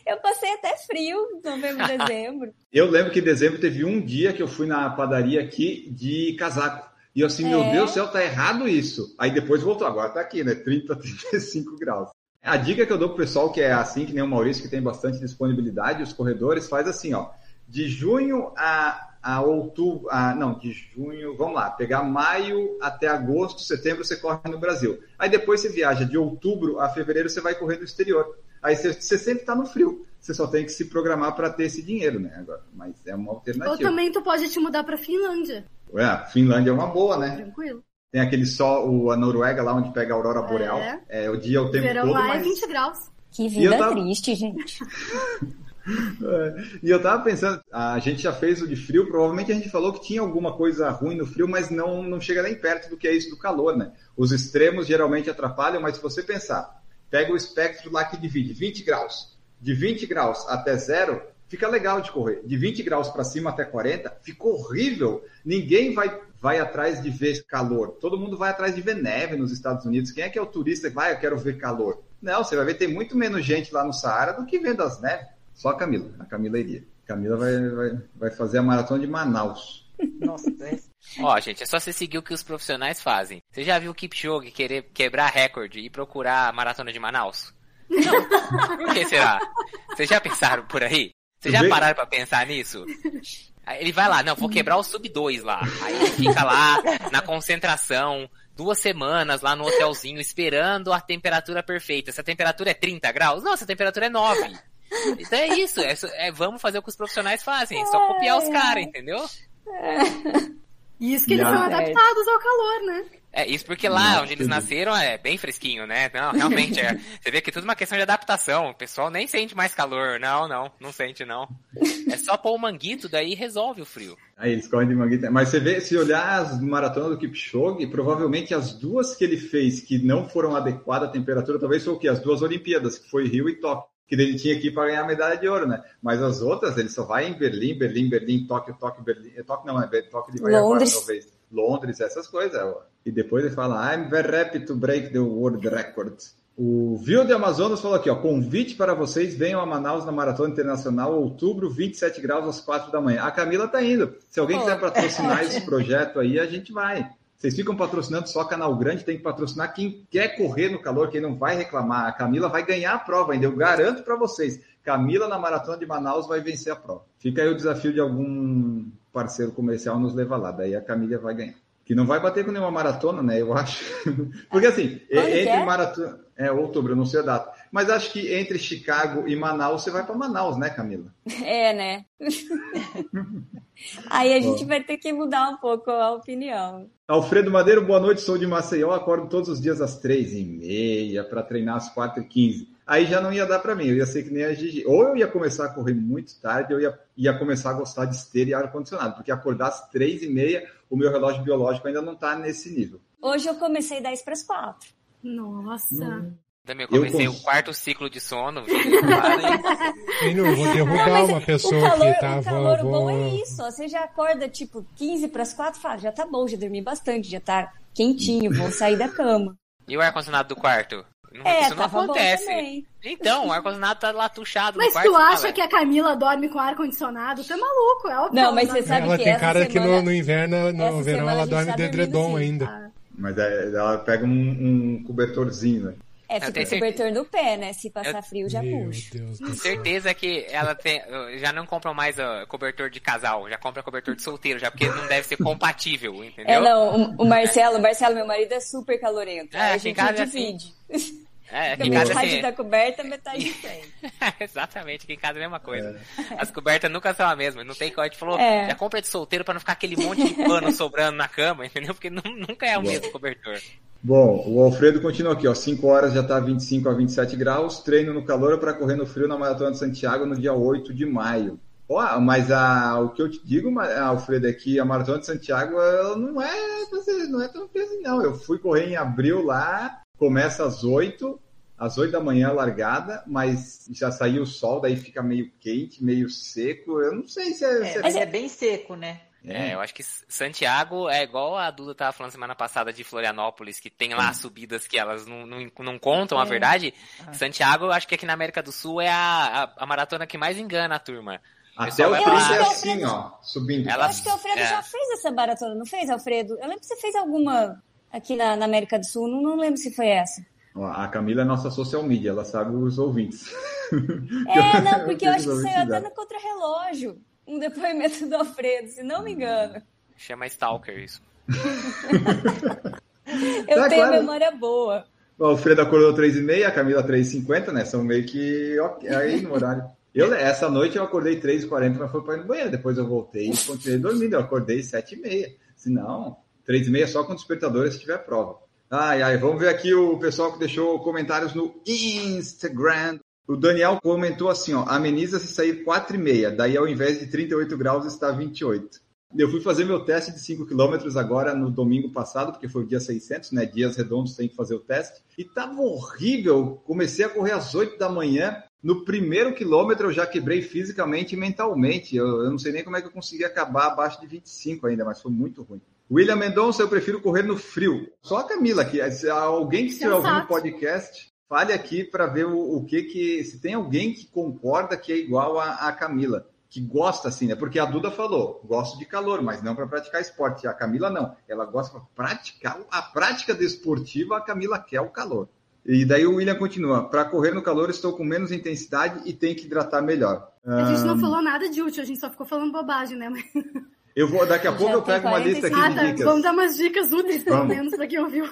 eu passei até frio novembro, dezembro.
Eu lembro que em dezembro teve um dia que eu fui na padaria aqui de casaco. E eu assim, meu
É.
Deus do céu, tá errado isso. Aí depois voltou, agora tá aqui, né? 30, 35 graus. A dica que eu dou pro pessoal que é assim, que nem o Maurício, que tem bastante disponibilidade, os corredores, faz assim, ó. De junho a, a outubro, a, não, de junho, vamos lá, pegar maio até agosto, setembro você corre no Brasil. Aí depois você viaja de outubro a fevereiro, você vai correr no exterior. Aí você, você sempre tá no frio. Você só tem que se programar para ter esse dinheiro, né? Agora, mas é uma
Ou
alternativa.
também tu pode te mudar pra Finlândia.
Ué, a Finlândia é uma boa, né?
Tranquilo.
Tem aquele sol, o- a Noruega lá onde pega a aurora boreal.
É.
É, o dia o tempo
Verão
todo,
lá
mas...
é 20 graus.
Que vida triste, gente.
É, E eu tava pensando, a gente já fez o de frio, provavelmente a gente falou que tinha alguma coisa ruim no frio, mas não, não chega nem perto do que é isso do calor, né? Os extremos geralmente atrapalham, mas se você pensar, pega o espectro lá que divide 20 graus, de 20 graus até zero, fica legal de correr. De 20 graus para cima até 40, ficou horrível. Ninguém vai, vai atrás de ver calor. Todo mundo vai atrás de ver neve nos Estados Unidos. Quem é que é o turista que vai, eu quero ver calor? Não, você vai ver, tem muito menos gente lá no Saara do que vendo as neves. Só a Camila. A Camila iria. Camila vai, vai, vai fazer a maratona de Manaus.
Nossa, é-
Ó, gente, é só você seguir o que os profissionais fazem. Você já viu o Kipchoge querer quebrar recorde e procurar a maratona de Manaus? Não. Por que será? Vocês já pensaram por aí? Vocês já pararam pra pensar nisso? Aí ele vai lá, não, vou quebrar o sub 2 lá. Aí ele fica lá na concentração, duas semanas lá no hotelzinho, esperando a temperatura perfeita. Se a temperatura é 30 graus, não, essa temperatura é 9. Então é isso, é, é- vamos fazer o que os profissionais fazem, é só copiar os caras, entendeu?
E isso que eles são adaptados ao calor, né?
É, isso porque lá
Não,
onde eles nasceram é bem fresquinho, né? Não, realmente, é, você vê que é tudo uma questão de adaptação. O pessoal nem sente mais calor. Não, não, não sente não. É só pôr o manguito, daí resolve o frio.
Aí eles correm de manguita. Mas você vê, se olhar as maratonas do Kipchoge, provavelmente as duas que ele fez que não foram adequadas à temperatura, talvez foi o quê? As duas Olimpíadas, que foi Rio e Tóquio. Que ele tinha ir para ganhar a medalha de ouro, né? Mas as outras, ele só vai em Berlim, Berlim, Berlim, Tóquio, Tóquio, Berlim. É, Tóquio não, é Tóquio ele vai
Londres.
agora, talvez. Londres, essas coisas. ó. E depois ele fala, I'm very happy to break the world record. O Viu de Amazonas falou aqui, ó, convite para vocês, venham a Manaus na Maratona Internacional, outubro, 27 graus às 4 da manhã. A Camila tá indo. Se alguém
Pô,
quiser patrocinar
é
esse projeto aí, a gente vai. Vocês ficam patrocinando só canal grande, tem que patrocinar quem quer correr no calor, quem não vai reclamar. A Camila vai ganhar a prova ainda, eu garanto para vocês. Camila na Maratona de Manaus vai vencer a prova. Fica aí o desafio de algum parceiro comercial nos levar lá, daí a Camila vai ganhar. Que não vai bater com nenhuma maratona, né? Eu acho. Porque assim,
Quando
entre
é?
maratona. É, outubro, eu não sei a data. Mas acho que entre Chicago e Manaus, você vai para Manaus, né, Camila?
É, né? Aí a gente vai ter que mudar um pouco a opinião.
Alfredo Madeiro, boa noite, sou de Maceió, acordo todos os dias às três e meia para treinar às quatro e quinze. Aí já não ia dar para mim, eu ia ser que nem a Gigi. Ou eu ia começar a correr muito tarde, eu ia, ia começar a gostar de esteira e ar-condicionado, porque acordar às três e meia, o meu relógio biológico ainda não está nesse nível.
Hoje eu comecei 10 para as 4.
Nossa.
Hum.
Também eu comecei
Eu
o quarto ciclo de sono.
não vou derrubar
mas
uma pessoa
o calor,
que tá
o calor
vou,
bom é isso. ó. Você já acorda tipo 15 para as 4, fala, já tá bom, já dormi bastante, já tá quentinho, vou sair da cama.
E o ar-condicionado do quarto? Não-
É,
isso não
bom
acontece. Então, o ar-condicionado tá lá tuchado
Mas
no quarto.
tu acha que a Camila dorme com ar-condicionado? Tu é maluco, é óbvio.
Não, mas
que
você
ela
sabe
Ela
que
tem
essa
cara que
semana-
no, no inverno, no verão, ela dorme
tá
de edredom ainda.
Mas é, ela pega um, um cobertorzinho, né?
É,
Eu
fica o cobertor no pé, né? Se passar frio, já
Meu
puxa.
Deus do céu.
Certeza que ela tem. Já não compram mais ó, cobertor de casal, já compra cobertor de solteiro, já porque não deve ser compatível, entendeu?
É, não, o, o Marcelo, o Marcelo, meu marido, é super calorento.
É,
Aí a
aqui em
gente
casa é assim.
divide.
É, aqui em casa
metade
assim.
da coberta, metade de frente.
Exatamente, aqui em casa é a mesma coisa. As cobertas nunca são a mesma. Não tem como. A gente falou,
É.
já compra de solteiro pra não ficar aquele monte de pano sobrando na cama, entendeu? Porque nu- nunca é o mesmo cobertor.
Bom, o Alfredo continua aqui, ó. 5 horas já está 25 a 27 graus. Treino no calor para correr no frio na Maratona de Santiago no dia 8 de maio. Ó, mas a, o que eu te digo, Ma- Alfredo, é que a Maratona de Santiago ela não é, não é tão fria não. Eu fui correr em abril lá, começa às 8, às 8 da manhã largada, mas já saiu o sol, daí fica meio quente, meio seco. Eu não sei se é. se
É,
é-
mas é bem seco, né?
É, eu acho que Santiago é igual a Duda tava falando semana passada de Florianópolis, que tem lá subidas que elas não, não, não contam a
É.
verdade.
Ah.
Santiago, eu acho que aqui na América do Sul é a, a, a maratona que mais engana a turma.
Até o
vai
30
lá.
é assim, ó, subindo.
Ela-
Eu acho que o Alfredo
É.
já fez essa maratona, não fez, Alfredo? Eu lembro que você fez alguma aqui na, na América do Sul, não, não lembro se foi essa.
A Camila é nossa social media, ela sabe os ouvintes.
É, não, porque eu acho que saiu até no contrarrelógio um depoimento do Alfredo, se não me engano.
Chama Stalker isso.
Eu
Tá,
tenho
claro.
memória boa.
O Alfredo acordou 3h30, a Camila 3h50, né? São meio que ok, aí no horário. Eu, essa noite eu acordei 3h40, mas foi para ir no banheiro. Depois eu voltei e continuei dormindo. Eu acordei 7h30. Se não, 3h30 é só com despertador se tiver prova. Ai, ai, vamos ver aqui o pessoal que deixou comentários no Instagram. O Daniel comentou assim, ó, ameniza se sair 4h30, daí ao invés de 38 graus está 28. Eu fui fazer meu teste de 5 km agora no domingo passado, porque foi o dia 600, né? Dias redondos tem que fazer o teste. E tava horrível. Comecei a correr às 8 da manhã. No primeiro quilômetro eu já quebrei fisicamente e mentalmente. Eu, eu não sei nem como é que eu consegui acabar abaixo de 25 ainda, mas foi muito ruim. William Mendonça, eu prefiro correr no frio. Só a Camila aqui. Alguém que estiver ouvindo o podcast, fale aqui para ver o, o que que. Se tem alguém que concorda que é igual a, a Camila que gosta assim, né? Porque a Duda falou, gosto de calor, mas não para praticar esporte. A Camila não, ela gosta para praticar a prática desportiva. A Camila quer o calor. E daí o William continua: para correr no calor estou com menos intensidade e tenho que hidratar melhor.
A gente
Ah,
não falou nada de útil, a gente só ficou falando bobagem, né?
Eu vou, daqui a
Já
pouco eu pego uma lista aqui
Ah,
de
tá.
dicas.
Vamos dar umas dicas úteis, pelo menos, pra quem ouviu.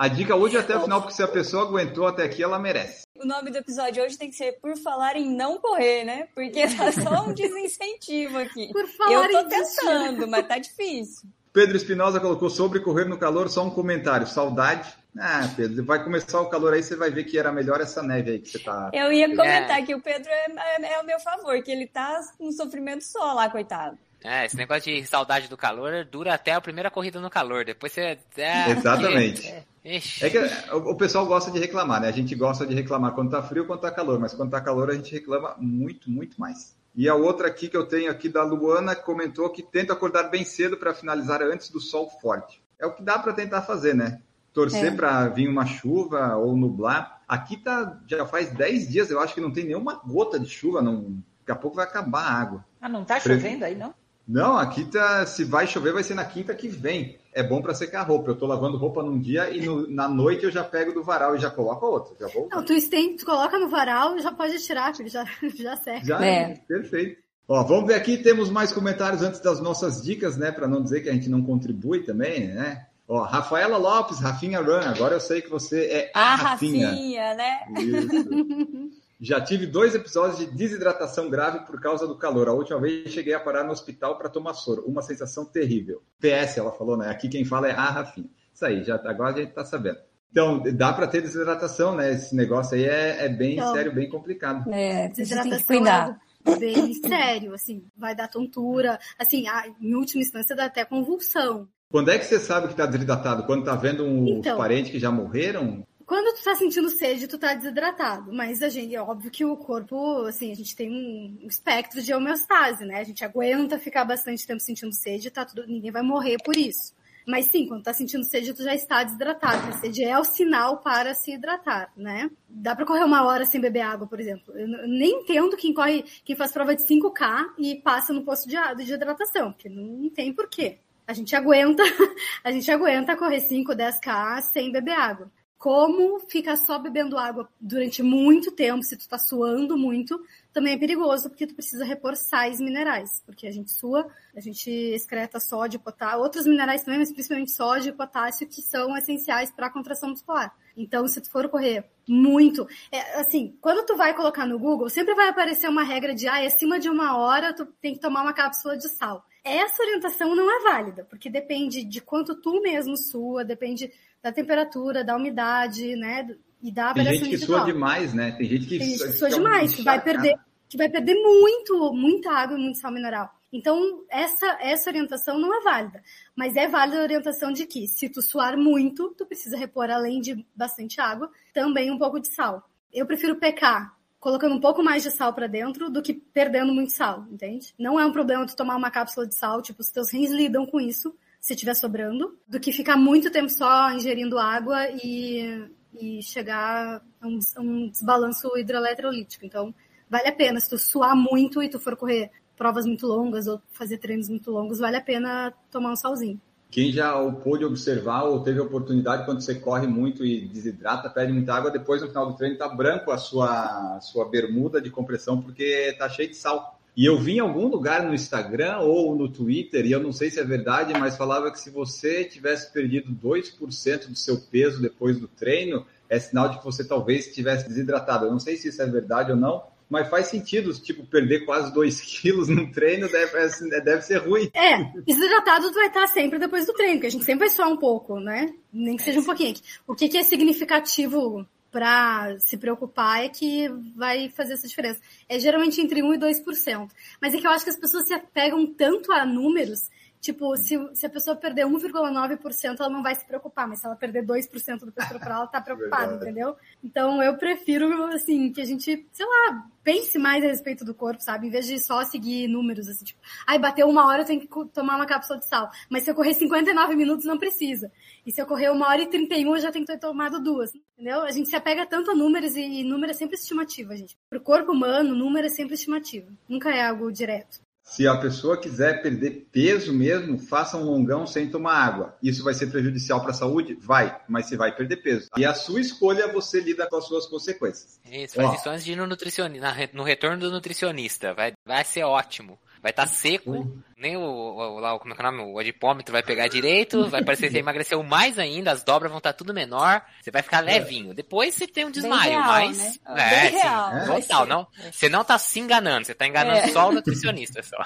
A dica hoje é até o final, porque se a pessoa aguentou até aqui, ela merece.
O nome do episódio hoje tem que ser Por Falar em Não Correr, né? Porque tá só um desincentivo aqui.
Por falar
Eu tô tentando, mas tá difícil.
Pedro Espinosa colocou sobre correr no calor, só um comentário. Saudade. Ah, Pedro, vai começar o calor aí, você vai ver que era melhor essa neve aí que você tá.
Eu ia comentar que o Pedro é, é, é o meu favor, que ele tá num sofrimento só lá, coitado.
É, esse negócio de saudade do calor dura até a primeira corrida no calor. Depois você. É,
Exatamente.
É, ixi.
É que o o pessoal gosta de reclamar, né? A gente gosta de reclamar quando tá frio, quando tá calor, mas quando tá calor a gente reclama muito, muito mais. E a outra aqui que eu tenho aqui da Luana comentou que tenta acordar bem cedo para finalizar antes do sol forte. É o que dá para tentar fazer, né? Torcer
É.
para vir uma chuva ou nublar. Aqui tá já faz 10 dias, eu acho que não tem nenhuma gota de chuva, não. Daqui a pouco vai acabar a água.
Ah, não tá
Pre-
chovendo aí, não?
Não, aqui tá. Se vai chover, vai ser na quinta que vem. É bom para secar a roupa. Eu tô lavando roupa num dia e no- na noite eu já pego do varal e já coloco a outra. Já vou.
Não, tu, estende, tu coloca no varal e já pode tirar, porque já, já seca.
Já
É.
perfeito. Ó, vamos ver aqui, temos mais comentários antes das nossas dicas, né? Para não dizer que a gente não contribui também, né? Ó, Rafaela Lopes, Rafinha Run, agora eu sei que você é
a
a Rafinha.
Rafinha, né?
Isso. Já tive dois episódios de desidratação grave por causa do calor. A última vez cheguei a parar no hospital para tomar soro. Uma sensação terrível. PS, ela falou, né? Aqui quem fala é a Rafinha. Isso aí, já, agora a gente tá sabendo. Então, dá para ter desidratação, né? Esse negócio aí é, é bem
Então,
sério, bem complicado.
É, você tem que
Desidratação
cuidar.
é bem sério, assim, vai dar tontura, assim, a- em última instância dá até convulsão.
Quando é que você sabe que está desidratado? Quando tá vendo uns
Então.
parentes que já morreram?
Quando tu tá sentindo sede, tu tá desidratado, mas a gente, é óbvio que o corpo, assim, a gente tem um espectro de homeostase, né? A gente aguenta ficar bastante tempo sentindo sede, tá tudo, ninguém vai morrer por isso. Mas sim, quando tá sentindo sede, tu já está desidratado. A sede é o sinal para se hidratar, né? Dá pra correr uma hora sem beber água, por exemplo. Eu nem entendo quem corre, quem faz prova de 5K e passa no posto de, de hidratação, porque não tem porquê. A gente aguenta, a gente aguenta correr 5, 10K sem beber água. Como ficar só bebendo água durante muito tempo, se tu tá suando muito, também é perigoso, porque tu precisa repor sais minerais. Porque a gente sua, a gente excreta sódio, potássio, outros minerais também, mas principalmente sódio e potássio, que são essenciais para a contração muscular. Então, se tu for correr muito, é, assim, quando tu vai colocar no Google, sempre vai aparecer uma regra de, ah, acima de uma hora tu tem que tomar uma cápsula de sal. Essa orientação não é válida, porque depende de quanto tu mesmo sua, depende da temperatura, da umidade, né, e da
Tem gente que
individual.
sua demais, né? Tem gente que,
Tem gente que sua demais, que vai perder, que vai perder muito, muita água e muito sal mineral. Então, essa, essa orientação não é válida. Mas é válida a orientação de que, se tu suar muito, tu precisa repor, além de bastante água, também um pouco de sal. Eu prefiro pecar colocando um pouco mais de sal pra dentro do que perdendo muito sal, entende? Não é um problema tu tomar uma cápsula de sal, tipo, os teus rins lidam com isso, se tiver sobrando, do que ficar muito tempo só ingerindo água e, e chegar a um, um desbalanço hidroeletrolítico. Então, vale a pena. Se tu suar muito e tu for correr provas muito longas ou fazer treinos muito longos, vale a pena tomar um salzinho.
Quem já pôde observar ou teve a oportunidade quando você corre muito e desidrata, perde muita água, depois no final do treino tá branco a sua, sua bermuda de compressão porque tá cheio de sal. E eu vi em algum lugar no Instagram ou no Twitter, e eu não sei se é verdade, mas falava que se você tivesse perdido 2% do seu peso depois do treino, é sinal de que você talvez estivesse desidratado. Eu não sei se isso é verdade ou não, mas faz sentido, tipo, perder quase 2 quilos no treino deve, deve ser ruim.
É, desidratado vai estar sempre depois do treino, porque a gente sempre vai suar um pouco, né? Nem que seja um pouquinho. O que, que é significativo para se preocupar é que vai fazer essa diferença. É geralmente entre 1 e 2%. Mas é que eu acho que as pessoas se apegam tanto a números, tipo, se, se a pessoa perder 1,9%, ela não vai se preocupar, mas se ela perder 2% do peso corporal, ela tá preocupada, entendeu? Então eu prefiro, assim, que a gente, sei lá, pense mais a respeito do corpo, sabe? Em vez de só seguir números, assim, tipo, ai, bateu uma hora, eu tenho que tomar uma cápsula de sal. Mas se eu correr 59 minutos, não precisa. E se eu correr uma hora e 31, eu já tenho que ter tomado duas. Entendeu? A gente se apega tanto a números e, e número é sempre estimativa, gente. Pro corpo humano, número é sempre estimativa. Nunca é algo direto.
Se a pessoa quiser perder peso mesmo, faça um longão sem tomar água. Isso vai ser prejudicial para a saúde? Vai, mas você vai perder peso. E a sua escolha, você lida com as suas consequências.
Isso, faz
Ó.
isso antes de ir no nutricionista, no retorno do nutricionista. Vai, vai ser ótimo. Vai estar seco, nem o, o, lá, o- como é que é o nome? O adipômetro vai pegar direito, vai parecer que você emagreceu mais ainda, as dobras vão estar tudo menor, você vai ficar levinho. Depois você tem um desmaio,
real,
mas.
né?
É,
Bem real, vai
total, não. Você não tá se enganando, você tá enganando
É.
só o nutricionista só.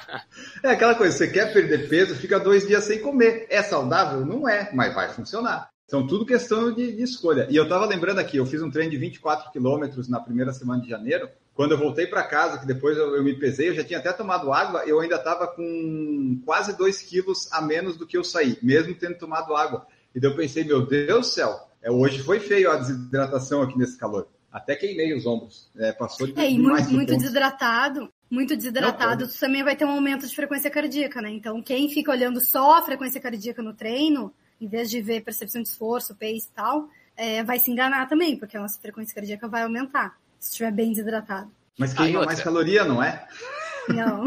É aquela coisa, você quer perder peso, fica dois dias sem comer. É saudável? Não é, mas vai funcionar. São tudo questão de, de escolha. E eu tava lembrando aqui, eu fiz um treino de 24 quilômetros na primeira semana de janeiro. Quando eu voltei para casa, que depois eu, eu me pesei, eu já tinha até tomado água, eu ainda estava com quase 2 quilos a menos do que eu saí, mesmo tendo tomado água. E daí eu pensei, meu Deus do céu, é, hoje foi feio a desidratação aqui nesse calor. Até queimei os ombros. É, passou de
É, e muito, muito
ponto.
desidratado, muito desidratado, tu também vai ter um aumento de frequência cardíaca, né? Então, quem fica olhando só a frequência cardíaca no treino, em vez de ver percepção de esforço, pace e tal, é, vai se enganar também, porque a nossa frequência cardíaca vai aumentar, se estiver bem desidratado.
Mas queima mais caloria, não é?
Não.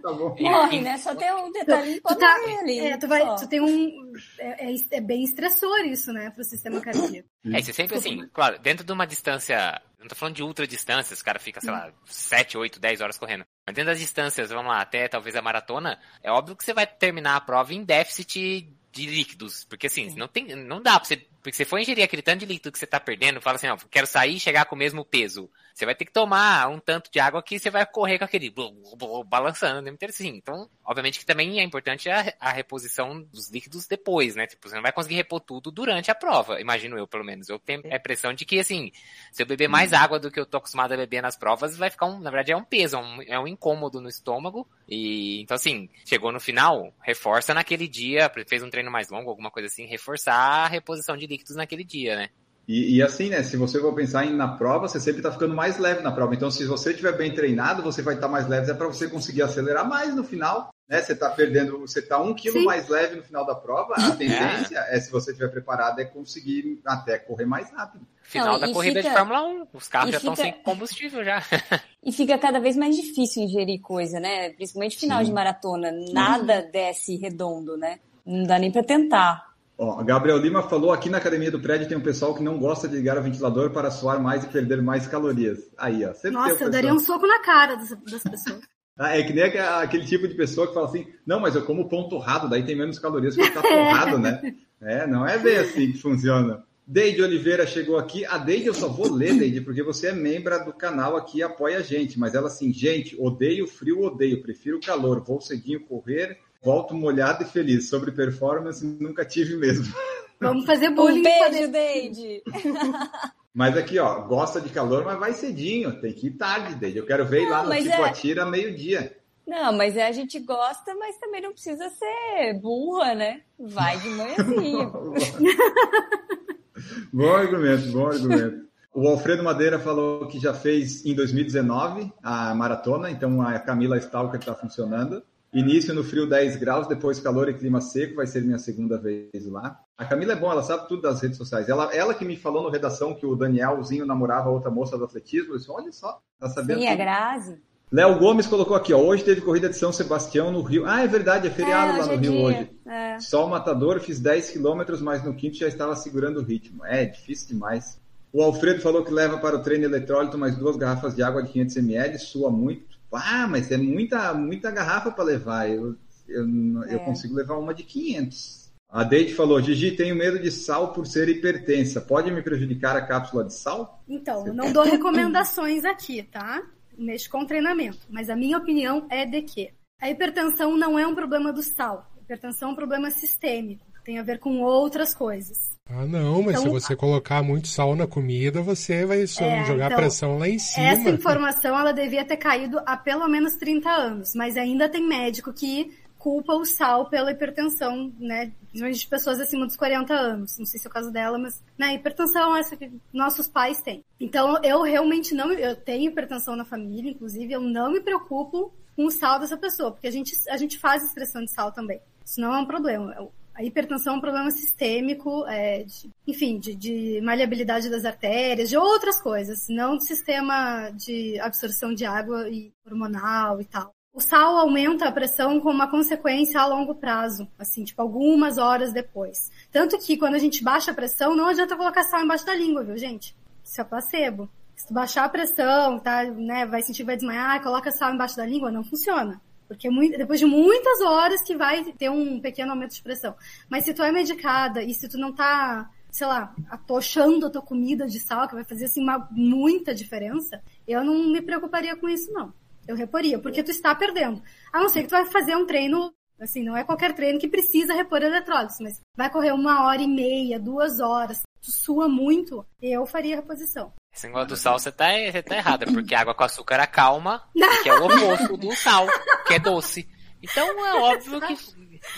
Tá bom.
Morre, né? Só tem um detalhe
tu, tá,
importante ali.
é, tu, vai, tu tem um. É, é, é bem estressor isso, né, pro sistema cardíaco.
É, você sempre assim, claro, dentro de uma distância. Não tô falando de ultra distâncias, o cara fica, sei lá, 7, 8, 10 horas correndo. Mas dentro das distâncias, vamos lá, até talvez a maratona, é óbvio que você vai terminar a prova em déficit de líquidos. Porque assim, não, tem, não dá pra você. Porque você for ingerir aquele tanto de líquido que você tá perdendo, fala assim, ó, quero sair e chegar com o mesmo peso. Você vai ter que tomar um tanto de água que você vai correr com aquele blu, blu, balançando o tempo inteiro assim. Então, obviamente que também é importante a, a, reposição dos líquidos depois, né? Tipo, você não vai conseguir repor tudo durante a prova, imagino eu, pelo menos. Eu tenho a impressão de que, assim, se eu beber mais água do que eu tô acostumado a beber nas provas, vai ficar um, na verdade, é um peso, é um, é um incômodo no estômago. E, então, assim, chegou no final, reforça naquele dia, fez um treino mais longo, alguma coisa assim, reforçar a reposição de líquidos naquele dia, né?
E, e, assim, né? Se você for pensar em, na prova, você sempre está ficando mais leve na prova. Então, se você estiver bem treinado, você vai estar tá mais leve, é para você conseguir acelerar mais no final. Né? Você está perdendo, você está um quilo Sim. mais leve no final da prova. A tendência é, é se você estiver preparado, é conseguir até correr mais rápido.
Final Não, da corrida fica... de Fórmula 1, os carros já estão sem combustível já.
e fica cada vez mais difícil ingerir coisa, né? Principalmente final Sim. de maratona. Nada desce redondo, né? Não dá nem para tentar.
Ó, Gabriel Lima falou aqui na academia do prédio tem um pessoal que não gosta de ligar o ventilador para suar mais e perder mais calorias. Aí, ó.
Nossa, eu daria um soco na cara das, das pessoas.
ah, é que nem aquele tipo de pessoa que fala assim, não, mas eu como pão torrado, daí tem menos calorias porque tá torrado, né? É, não é bem assim que funciona. Deide Oliveira chegou aqui. A Deide eu só vou ler, Deide, porque você é membro do canal aqui e apoia a gente. Mas ela assim, gente, odeio frio, odeio, prefiro calor. Vou cedinho correr Volto molhado e feliz. Sobre performance, nunca tive mesmo.
Vamos fazer bullying.
Um beijo, Deide.
Mas aqui, ó, gosta de calor, mas vai cedinho. Tem que ir tarde, Deide. Eu quero ver não, lá no Ticoatira é... meio-dia.
Não, mas é, a gente gosta, mas também não precisa ser burra, né? Vai de manhãzinha.
bom argumento, bom argumento. O Alfredo Madeira falou que já fez em 2019 a maratona, então a Camila Stalker está funcionando. Início no frio 10 graus, depois calor e clima seco, vai ser minha segunda vez lá. A Camila é bom, ela sabe tudo das redes sociais. Ela, ela que me falou no redação que o Danielzinho namorava outra moça do atletismo. Eu disse, olha só, tá sabendo.
Sim,
tudo.
a Grazi.
Léo Gomes colocou aqui, ó, hoje teve corrida de São Sebastião no Rio. Ah, é verdade, é feriado é, lá no é Rio dia. hoje. É. Sol matador, fiz 10 quilômetros, mas no quinto já estava segurando o ritmo. É, difícil demais. O Alfredo falou que leva para o treino eletrólito mais duas garrafas de água de 500 ml, sua muito. Ah, mas é muita, muita garrafa para levar. Eu, eu, é. eu consigo levar uma de 500. A Deide falou, Gigi, tenho medo de sal por ser hipertensa. Pode me prejudicar a cápsula de sal?
Então, eu não dou recomendações aqui, tá? Mexo com treinamento. Mas a minha opinião é de que a hipertensão não é um problema do sal. A hipertensão é um problema sistêmico. Tem a ver com outras coisas.
Ah, não, mas então, se você colocar muito sal na comida, você vai é, jogar então, pressão lá em cima.
Essa informação ela devia ter caído há pelo menos 30 anos, mas ainda tem médico que culpa o sal pela hipertensão, né? Principalmente de pessoas acima dos 40 anos. Não sei se é o caso dela, mas, né, hipertensão é essa que nossos pais têm. Então, eu realmente não, eu tenho hipertensão na família, inclusive, eu não me preocupo com o sal dessa pessoa, porque a gente, a gente faz expressão de sal também. Isso não é um problema. A hipertensão é um problema sistêmico, é, de, enfim, de, de, maleabilidade das artérias, de outras coisas, não de sistema de absorção de água e hormonal e tal. O sal aumenta a pressão com uma consequência a longo prazo, assim, tipo, algumas horas depois. Tanto que quando a gente baixa a pressão, não adianta colocar sal embaixo da língua, viu, gente? Isso é placebo. Se tu baixar a pressão, tá, né, vai sentir, vai desmaiar, coloca sal embaixo da língua, não funciona. Porque é depois de muitas horas que vai ter um pequeno aumento de pressão. Mas se tu é medicada e se tu não tá, sei lá, atochando a tua comida de sal, que vai fazer assim uma, muita diferença, eu não me preocuparia com isso não. Eu reporia, porque tu está perdendo. A não ser que tu vai fazer um treino, assim, não é qualquer treino que precisa repor eletrólitos, mas vai correr uma hora e meia, duas horas, tu sua muito, eu faria reposição.
Esse negócio do sal, você tá, você tá errada, porque água com açúcar acalma, que é o oposto do sal, que é doce. Então é óbvio que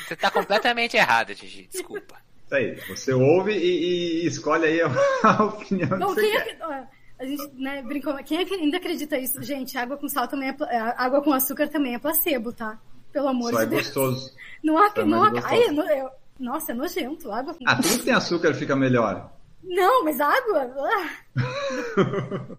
você tá completamente errada, Gigi, desculpa.
Isso aí, você ouve e, e escolhe aí a, opinião Não, que você quer.
É a gente, né, brincou, quem é ainda acredita isso? Gente, água com sal também é, água com açúcar também é placebo, tá? Pelo amor
Só
de
é Deus. gostoso.
Não, há, não, é ai, eu, nossa, é nojento, água com...
Ah, tudo que tem açúcar fica melhor.
Não, mas água? Ah.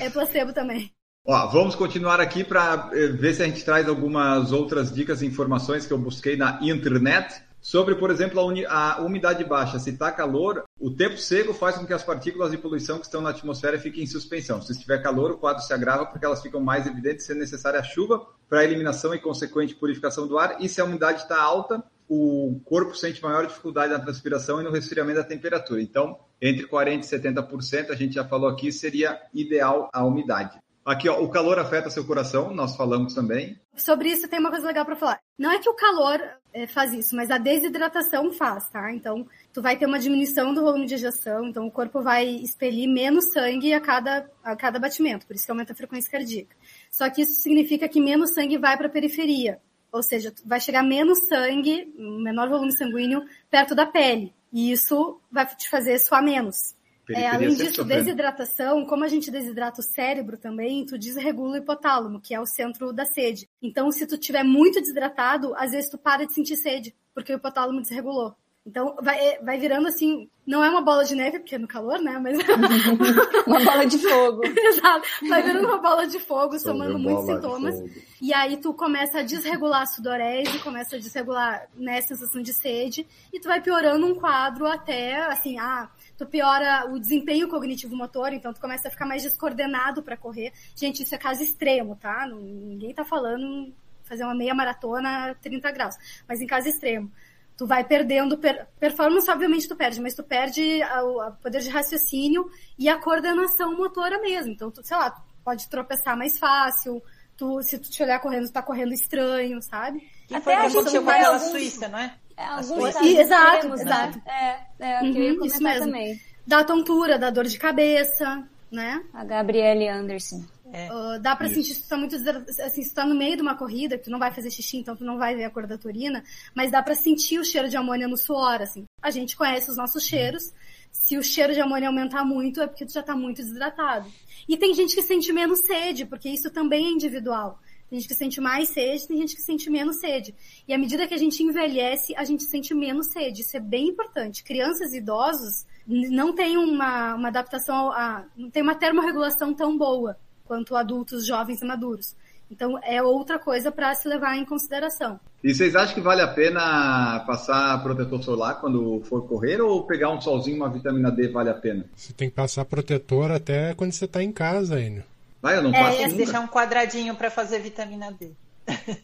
é placebo também.
Ó, vamos continuar aqui para eh, ver se a gente traz algumas outras dicas e informações que eu busquei na internet sobre, por exemplo, a, a umidade baixa. Se está calor, o tempo seco faz com que as partículas de poluição que estão na atmosfera fiquem em suspensão. Se estiver calor, o quadro se agrava porque elas ficam mais evidentes, sendo necessária a chuva para a eliminação e consequente purificação do ar. E se a umidade está alta, o corpo sente maior dificuldade na transpiração e no resfriamento da temperatura. Então, entre 40% e 70%, a gente já falou aqui, seria ideal a umidade. Aqui, ó, o calor afeta seu coração, nós falamos também.
Sobre isso tem uma coisa legal para falar. Não é que o calor é, faz isso, mas a desidratação faz, tá? Então, tu vai ter uma diminuição do volume de ejeção, então o corpo vai expelir menos sangue a cada, a cada batimento, por isso que aumenta a frequência cardíaca. Só que isso significa que menos sangue vai para a periferia, ou seja, vai chegar menos sangue, menor volume sanguíneo, perto da pele. E isso vai te fazer suar menos. É, além disso, desidratação, como a gente desidrata o cérebro também, tu desregula o hipotálamo, que é o centro da sede. Então, se tu tiver muito desidratado, às vezes tu para de sentir sede, porque o hipotálamo desregulou. Então, vai, é, vai virando assim, não é uma bola de neve, porque é no calor, né? Mas.
uma bola de fogo.
Exato. Vai virando uma bola de fogo, somando muitos sintomas. E aí tu começa a desregular a sudorese, começa a desregular, né, sensação de sede, e tu vai piorando um quadro até, assim, ah, tu piora o desempenho cognitivo-motor, então tu começa a ficar mais descoordenado para correr. Gente, isso é caso extremo, tá? Ninguém tá falando fazer uma meia maratona a 30 graus, mas em caso extremo tu vai perdendo per performance obviamente tu perde mas tu perde o poder de raciocínio e a coordenação motora mesmo. Então tu sei lá tu pode tropeçar mais fácil tu se tu te olhar correndo tu tá correndo estranho sabe?
E Até a gente vai alguns... Suíça não é,
é alguns
e, exato extremos, exato.
Né? é, é uhum, eu ia isso mesmo. também.
Da tontura da dor de cabeça né?
A Gabriele Anderson
é. Uh, dá para sentir se tu tá muito assim, se tu tá no meio de uma corrida, que tu não vai fazer xixi, então tu não vai ver a cor da turina, mas dá para sentir o cheiro de amônia no suor, assim. A gente conhece os nossos cheiros. Se o cheiro de amônia aumentar muito, é porque tu já tá muito desidratado. E tem gente que sente menos sede, porque isso também é individual. Tem gente que sente mais sede, tem gente que sente menos sede. E à medida que a gente envelhece, a gente sente menos sede. Isso é bem importante. Crianças e idosos não têm uma, uma adaptação, a, não tem uma termorregulação tão boa quanto adultos jovens e maduros. Então é outra coisa para se levar em consideração.
E vocês acham que vale a pena passar protetor solar quando for correr ou pegar um solzinho, uma vitamina D vale a pena?
Você tem que passar protetor até quando você está em casa ainda.
Vai, eu não
é,
passo
nunca. deixar um quadradinho para fazer vitamina D.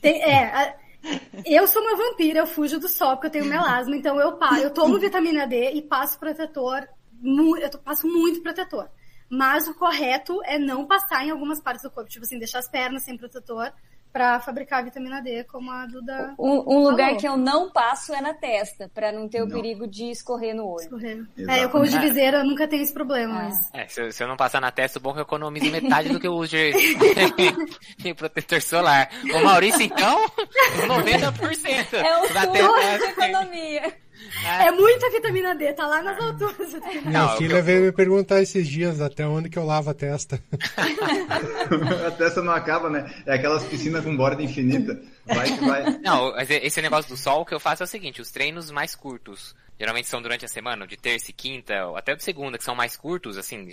Tem, é, a, eu sou uma vampira, eu fujo do sol porque eu tenho melasma, então eu, eu tomo vitamina D e passo protetor, eu passo muito protetor. Mas o correto é não passar em algumas partes do corpo, tipo assim, deixar as pernas sem protetor para fabricar a vitamina D, como a Duda.
Um, um lugar que eu não passo é na testa, para não ter não. o perigo de escorrer no olho.
Escorrer. É, eu como de viseira eu nunca tenho esse problema. É. Mas...
É, se, eu, se, eu não passar na testa, o bom é que eu economizo metade do que eu uso de, de protetor solar. O Maurício, então, 90%.
É o custo de economia.
É. é muita vitamina D, tá lá nas alturas.
Minha filha eu... veio me perguntar esses dias até onde que eu lavo a testa.
a testa não acaba, né? É aquelas piscinas com borda infinita. Vai que vai.
Não, esse negócio do sol, o que eu faço é o seguinte, os treinos mais curtos, geralmente são durante a semana, de terça e quinta, ou até de segunda, que são mais curtos, assim,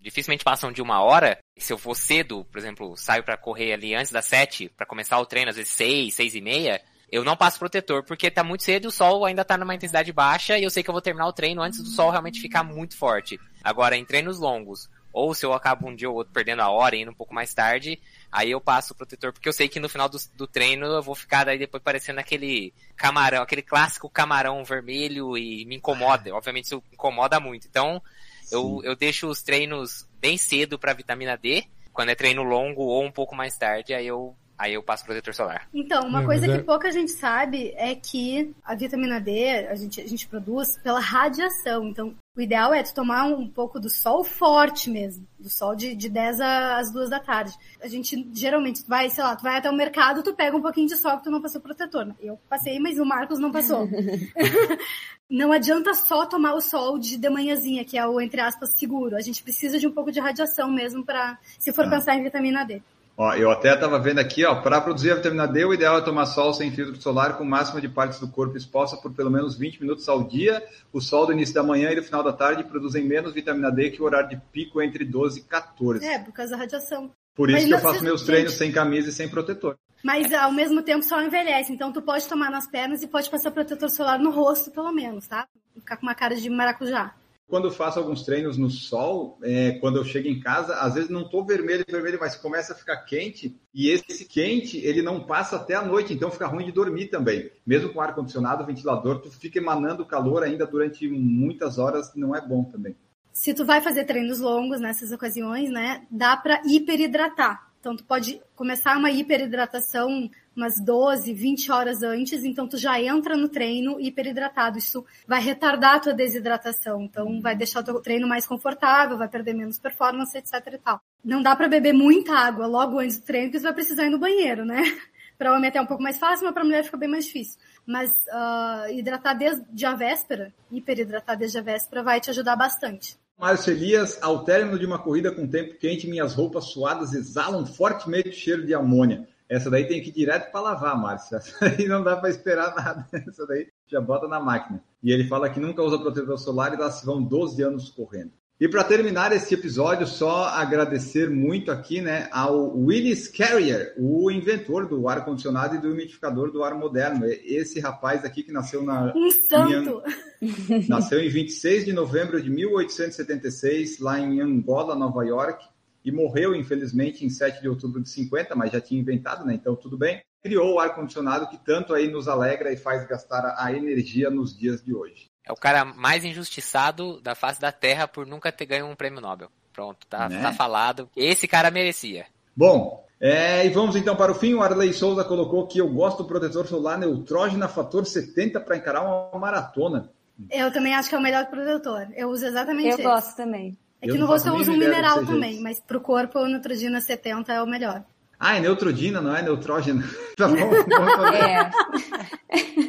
dificilmente passam de uma hora. E se eu for cedo, por exemplo, saio para correr ali antes das sete, para começar o treino às vezes seis, seis e meia, eu não passo protetor porque tá muito cedo e o sol ainda tá numa intensidade baixa e eu sei que eu vou terminar o treino antes do sol realmente ficar muito forte. Agora, em treinos longos, ou se eu acabo um dia ou outro perdendo a hora e indo um pouco mais tarde, aí eu passo o protetor, porque eu sei que no final do, do treino eu vou ficar daí depois parecendo aquele camarão, aquele clássico camarão vermelho e me incomoda. Obviamente isso incomoda muito. Então, eu, eu deixo os treinos bem cedo para vitamina D, quando é treino longo ou um pouco mais tarde, aí eu aí eu passo protetor solar.
Então, uma é, coisa que é... pouca gente sabe é que a vitamina D a gente, a gente produz pela radiação. Então, o ideal é tu tomar um pouco do sol forte mesmo. Do sol de, de 10 às 2 da tarde. A gente geralmente vai, sei lá, tu vai até o mercado, tu pega um pouquinho de sol que tu não passou protetor. Né? Eu passei, mas o Marcos não passou. não adianta só tomar o sol de, de manhãzinha, que é o, entre aspas, seguro. A gente precisa de um pouco de radiação mesmo para se for ah. pensar em vitamina D.
Ó, eu até estava vendo aqui, ó, para produzir a vitamina D, o ideal é tomar sol sem filtro solar com máxima de partes do corpo exposta por pelo menos 20 minutos ao dia. O sol do início da manhã e do final da tarde produzem menos vitamina D que o horário de pico entre 12 e 14.
É, por causa da radiação.
Por isso Mas que eu faço meus treinos sem camisa e sem protetor.
Mas ao mesmo tempo só envelhece, então tu pode tomar nas pernas e pode passar protetor solar no rosto, pelo menos, tá? Ficar com uma cara de maracujá.
Quando eu faço alguns treinos no sol, é, quando eu chego em casa, às vezes não tô vermelho, vermelho, mas começa a ficar quente, e esse quente, ele não passa até a noite, então fica ruim de dormir também. Mesmo com ar-condicionado, ventilador, tu fica emanando calor ainda durante muitas horas, não é bom também.
Se tu vai fazer treinos longos nessas ocasiões, né, dá para hiperidratar. Então, tu pode começar uma hiperidratação umas 12, 20 horas antes, então tu já entra no treino hiperidratado. Isso vai retardar a tua desidratação, então vai deixar o teu treino mais confortável, vai perder menos performance, etc e tal. Não dá para beber muita água logo antes do treino, porque você vai precisar ir no banheiro, né? para homem é até um pouco mais fácil, mas para mulher fica bem mais difícil. Mas uh, hidratar desde a véspera, hiperidratar desde a véspera, vai te ajudar bastante.
Márcio Elias, ao término de uma corrida com tempo quente, minhas roupas suadas exalam fortemente o cheiro de amônia. Essa daí tem que ir direto para lavar, Márcio. Essa daí não dá para esperar nada. Essa daí já bota na máquina. E ele fala que nunca usa protetor solar e lá se vão 12 anos correndo. E para terminar esse episódio, só agradecer muito aqui, né, ao Willis Carrier, o inventor do ar condicionado e do umidificador do ar moderno. Esse rapaz aqui que nasceu na
um santo.
Em, nasceu em 26 de novembro de 1876 lá em Angola, Nova York e morreu, infelizmente, em 7 de outubro de 50, mas já tinha inventado, né? Então tudo bem. Criou o ar-condicionado que tanto aí nos alegra e faz gastar a energia nos dias de hoje.
É o cara mais injustiçado da face da Terra por nunca ter ganho um prêmio Nobel. Pronto, tá, né? tá falado. Esse cara merecia.
Bom, é, e vamos então para o fim. O Arley Souza colocou que eu gosto do protetor solar Neutrógena fator 70 para encarar uma maratona.
Eu também acho que é o melhor protetor. Eu uso exatamente
Eu
esse.
gosto também.
É que no rosto eu uso um mineral também, jeito. mas pro corpo o Neutrogena 70 é o melhor.
Ah, é Neutrodina, não é Neutrógena. tá bom, bom saber. É.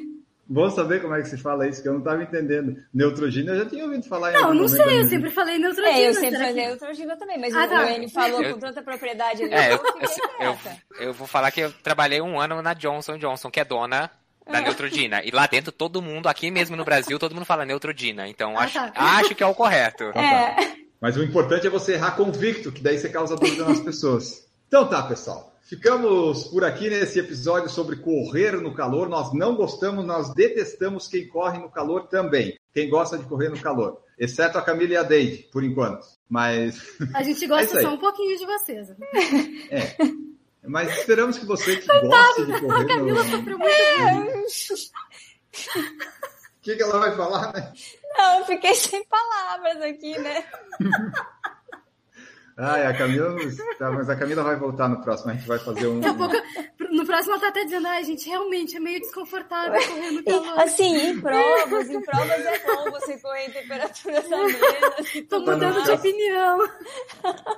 Bom saber como é que se fala isso, que eu não estava entendendo. Neutrogena eu já tinha ouvido falar
Não, não sei, eu sempre falei Neutrogena.
É, eu sempre falei Neutrogena também, mas ah, o tá. N falou eu, com tanta propriedade.
É, eu, eu, eu, vou falar que eu trabalhei um ano na Johnson Johnson, que é dona da Neutrogena. E lá dentro todo mundo, aqui mesmo no Brasil, todo mundo fala Neutrogena. Então ah, acho, tá. acho que é o correto.
É.
Mas o importante é você errar convicto, que daí você causa dúvida nas pessoas. Então tá, pessoal. Ficamos por aqui nesse episódio sobre correr no calor. Nós não gostamos, nós detestamos quem corre no calor também. Quem gosta de correr no calor. Exceto a Camila e a Deide, por enquanto. Mas.
A gente gosta é só um pouquinho de vocês.
É. Mas esperamos que você que gosta de correr. A
Camila
no...
sofreu muito.
O que, que ela vai falar, né?
Não, eu fiquei sem palavras aqui, né?
Ah, a Camila, tá, mas a Camila vai voltar no próximo, a gente vai fazer um. Daqui a
pouco, no próximo ela tá até dizendo, ai, gente, realmente é meio desconfortável correr no calor.
Assim, em provas, em provas é bom você correr em temperaturas amenas.
Tô mudando ficar, de opinião.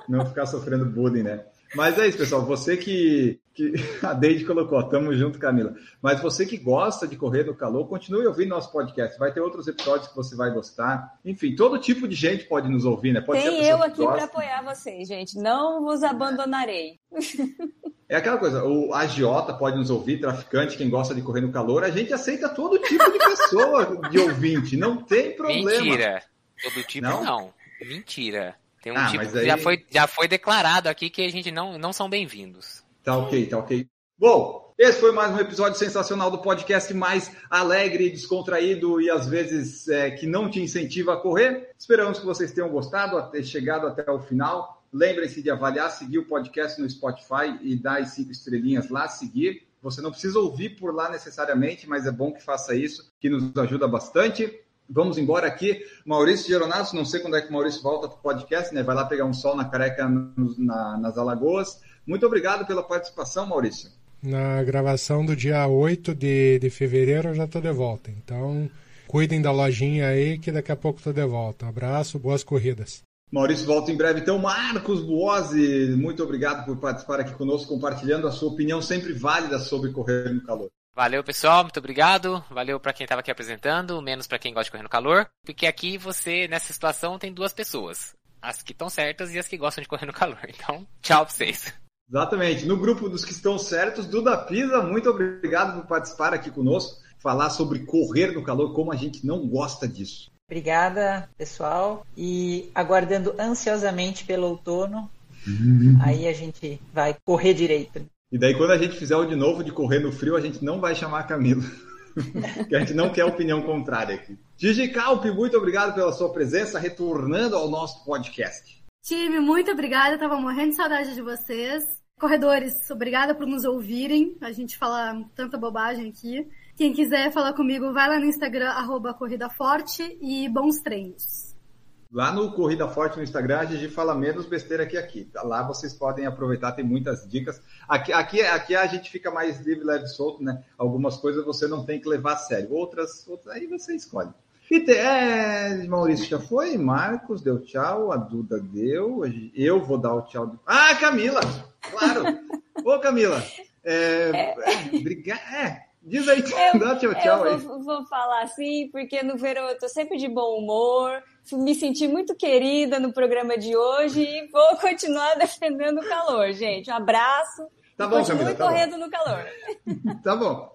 Não ficar sofrendo bullying, né? Mas é isso, pessoal. Você que. Que a Deide colocou, tamo junto, Camila. Mas você que gosta de correr no calor, continue ouvindo nosso podcast. Vai ter outros episódios que você vai gostar. Enfim, todo tipo de gente pode nos ouvir, né? Pode
Tem eu aqui para apoiar vocês, gente. Não vos abandonarei.
É aquela coisa, o agiota pode nos ouvir, traficante, quem gosta de correr no calor, a gente aceita todo tipo de pessoa de ouvinte, não tem problema.
Mentira. Todo tipo não. não. Mentira. Tem um ah, tipo que aí... já, foi, já foi declarado aqui que a gente não, não são bem-vindos.
Tá ok, tá ok. Bom, esse foi mais um episódio sensacional do podcast mais alegre, descontraído e às vezes é, que não te incentiva a correr. Esperamos que vocês tenham gostado, ter chegado até o final. Lembrem-se de avaliar, seguir o podcast no Spotify e dar as cinco estrelinhas lá, seguir. Você não precisa ouvir por lá necessariamente, mas é bom que faça isso, que nos ajuda bastante. Vamos embora aqui. Maurício Geronato, não sei quando é que o Maurício volta para o podcast, né? Vai lá pegar um sol na careca na, nas Alagoas. Muito obrigado pela participação, Maurício.
Na gravação do dia 8 de, de fevereiro eu já estou de volta. Então, cuidem da lojinha aí que daqui a pouco estou de volta. Um abraço, boas corridas.
Maurício volta em breve. Então, Marcos Buozzi, muito obrigado por participar aqui conosco, compartilhando a sua opinião sempre válida sobre correr no calor.
Valeu, pessoal, muito obrigado. Valeu para quem estava aqui apresentando, menos para quem gosta de correr no calor, porque aqui você, nessa situação, tem duas pessoas. As que estão certas e as que gostam de correr no calor. Então, tchau pra vocês.
Exatamente. No grupo dos que estão certos, Duda Pisa, muito obrigado por participar aqui conosco, falar sobre correr no calor, como a gente não gosta disso.
Obrigada, pessoal. E aguardando ansiosamente pelo outono, uhum. aí a gente vai correr direito.
E daí, quando a gente fizer o de novo de correr no frio, a gente não vai chamar a Camila. que a gente não quer opinião contrária aqui. Gigi Calpe, muito obrigado pela sua presença, retornando ao nosso podcast.
Time, muito obrigada. Tava morrendo de saudade de vocês. Corredores, obrigada por nos ouvirem. A gente fala tanta bobagem aqui. Quem quiser falar comigo, vai lá no Instagram, arroba Corrida Forte e bons treinos.
Lá no Corrida Forte no Instagram, a Gigi fala menos besteira que aqui. Lá vocês podem aproveitar, tem muitas dicas. Aqui, aqui, aqui a gente fica mais livre, leve, solto, né? Algumas coisas você não tem que levar a sério. Outras, outras aí você escolhe. É, Maurício já foi, Marcos deu tchau, a Duda deu, eu vou dar o tchau. Ah, Camila! Claro! Ô, Camila! É, é. Obrigado. É, diz aí,
eu, dá tchau, tchau. Eu vou, vou, falar assim, porque no verão eu tô sempre de bom humor, me senti muito querida no programa de hoje e vou continuar defendendo o calor, gente. Um abraço.
Tá bom, Camila.
Tá correndo bom. no calor.
tá bom.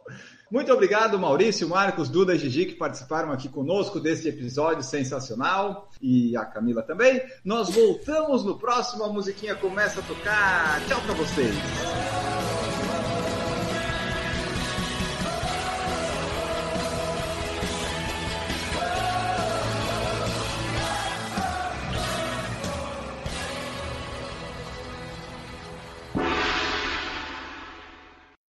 Muito obrigado, Maurício, Marcos, Duda e Gigi, que participaram aqui conosco desse episódio sensacional. E a Camila também. Nós voltamos no próximo. A musiquinha começa a tocar. Tchau para vocês.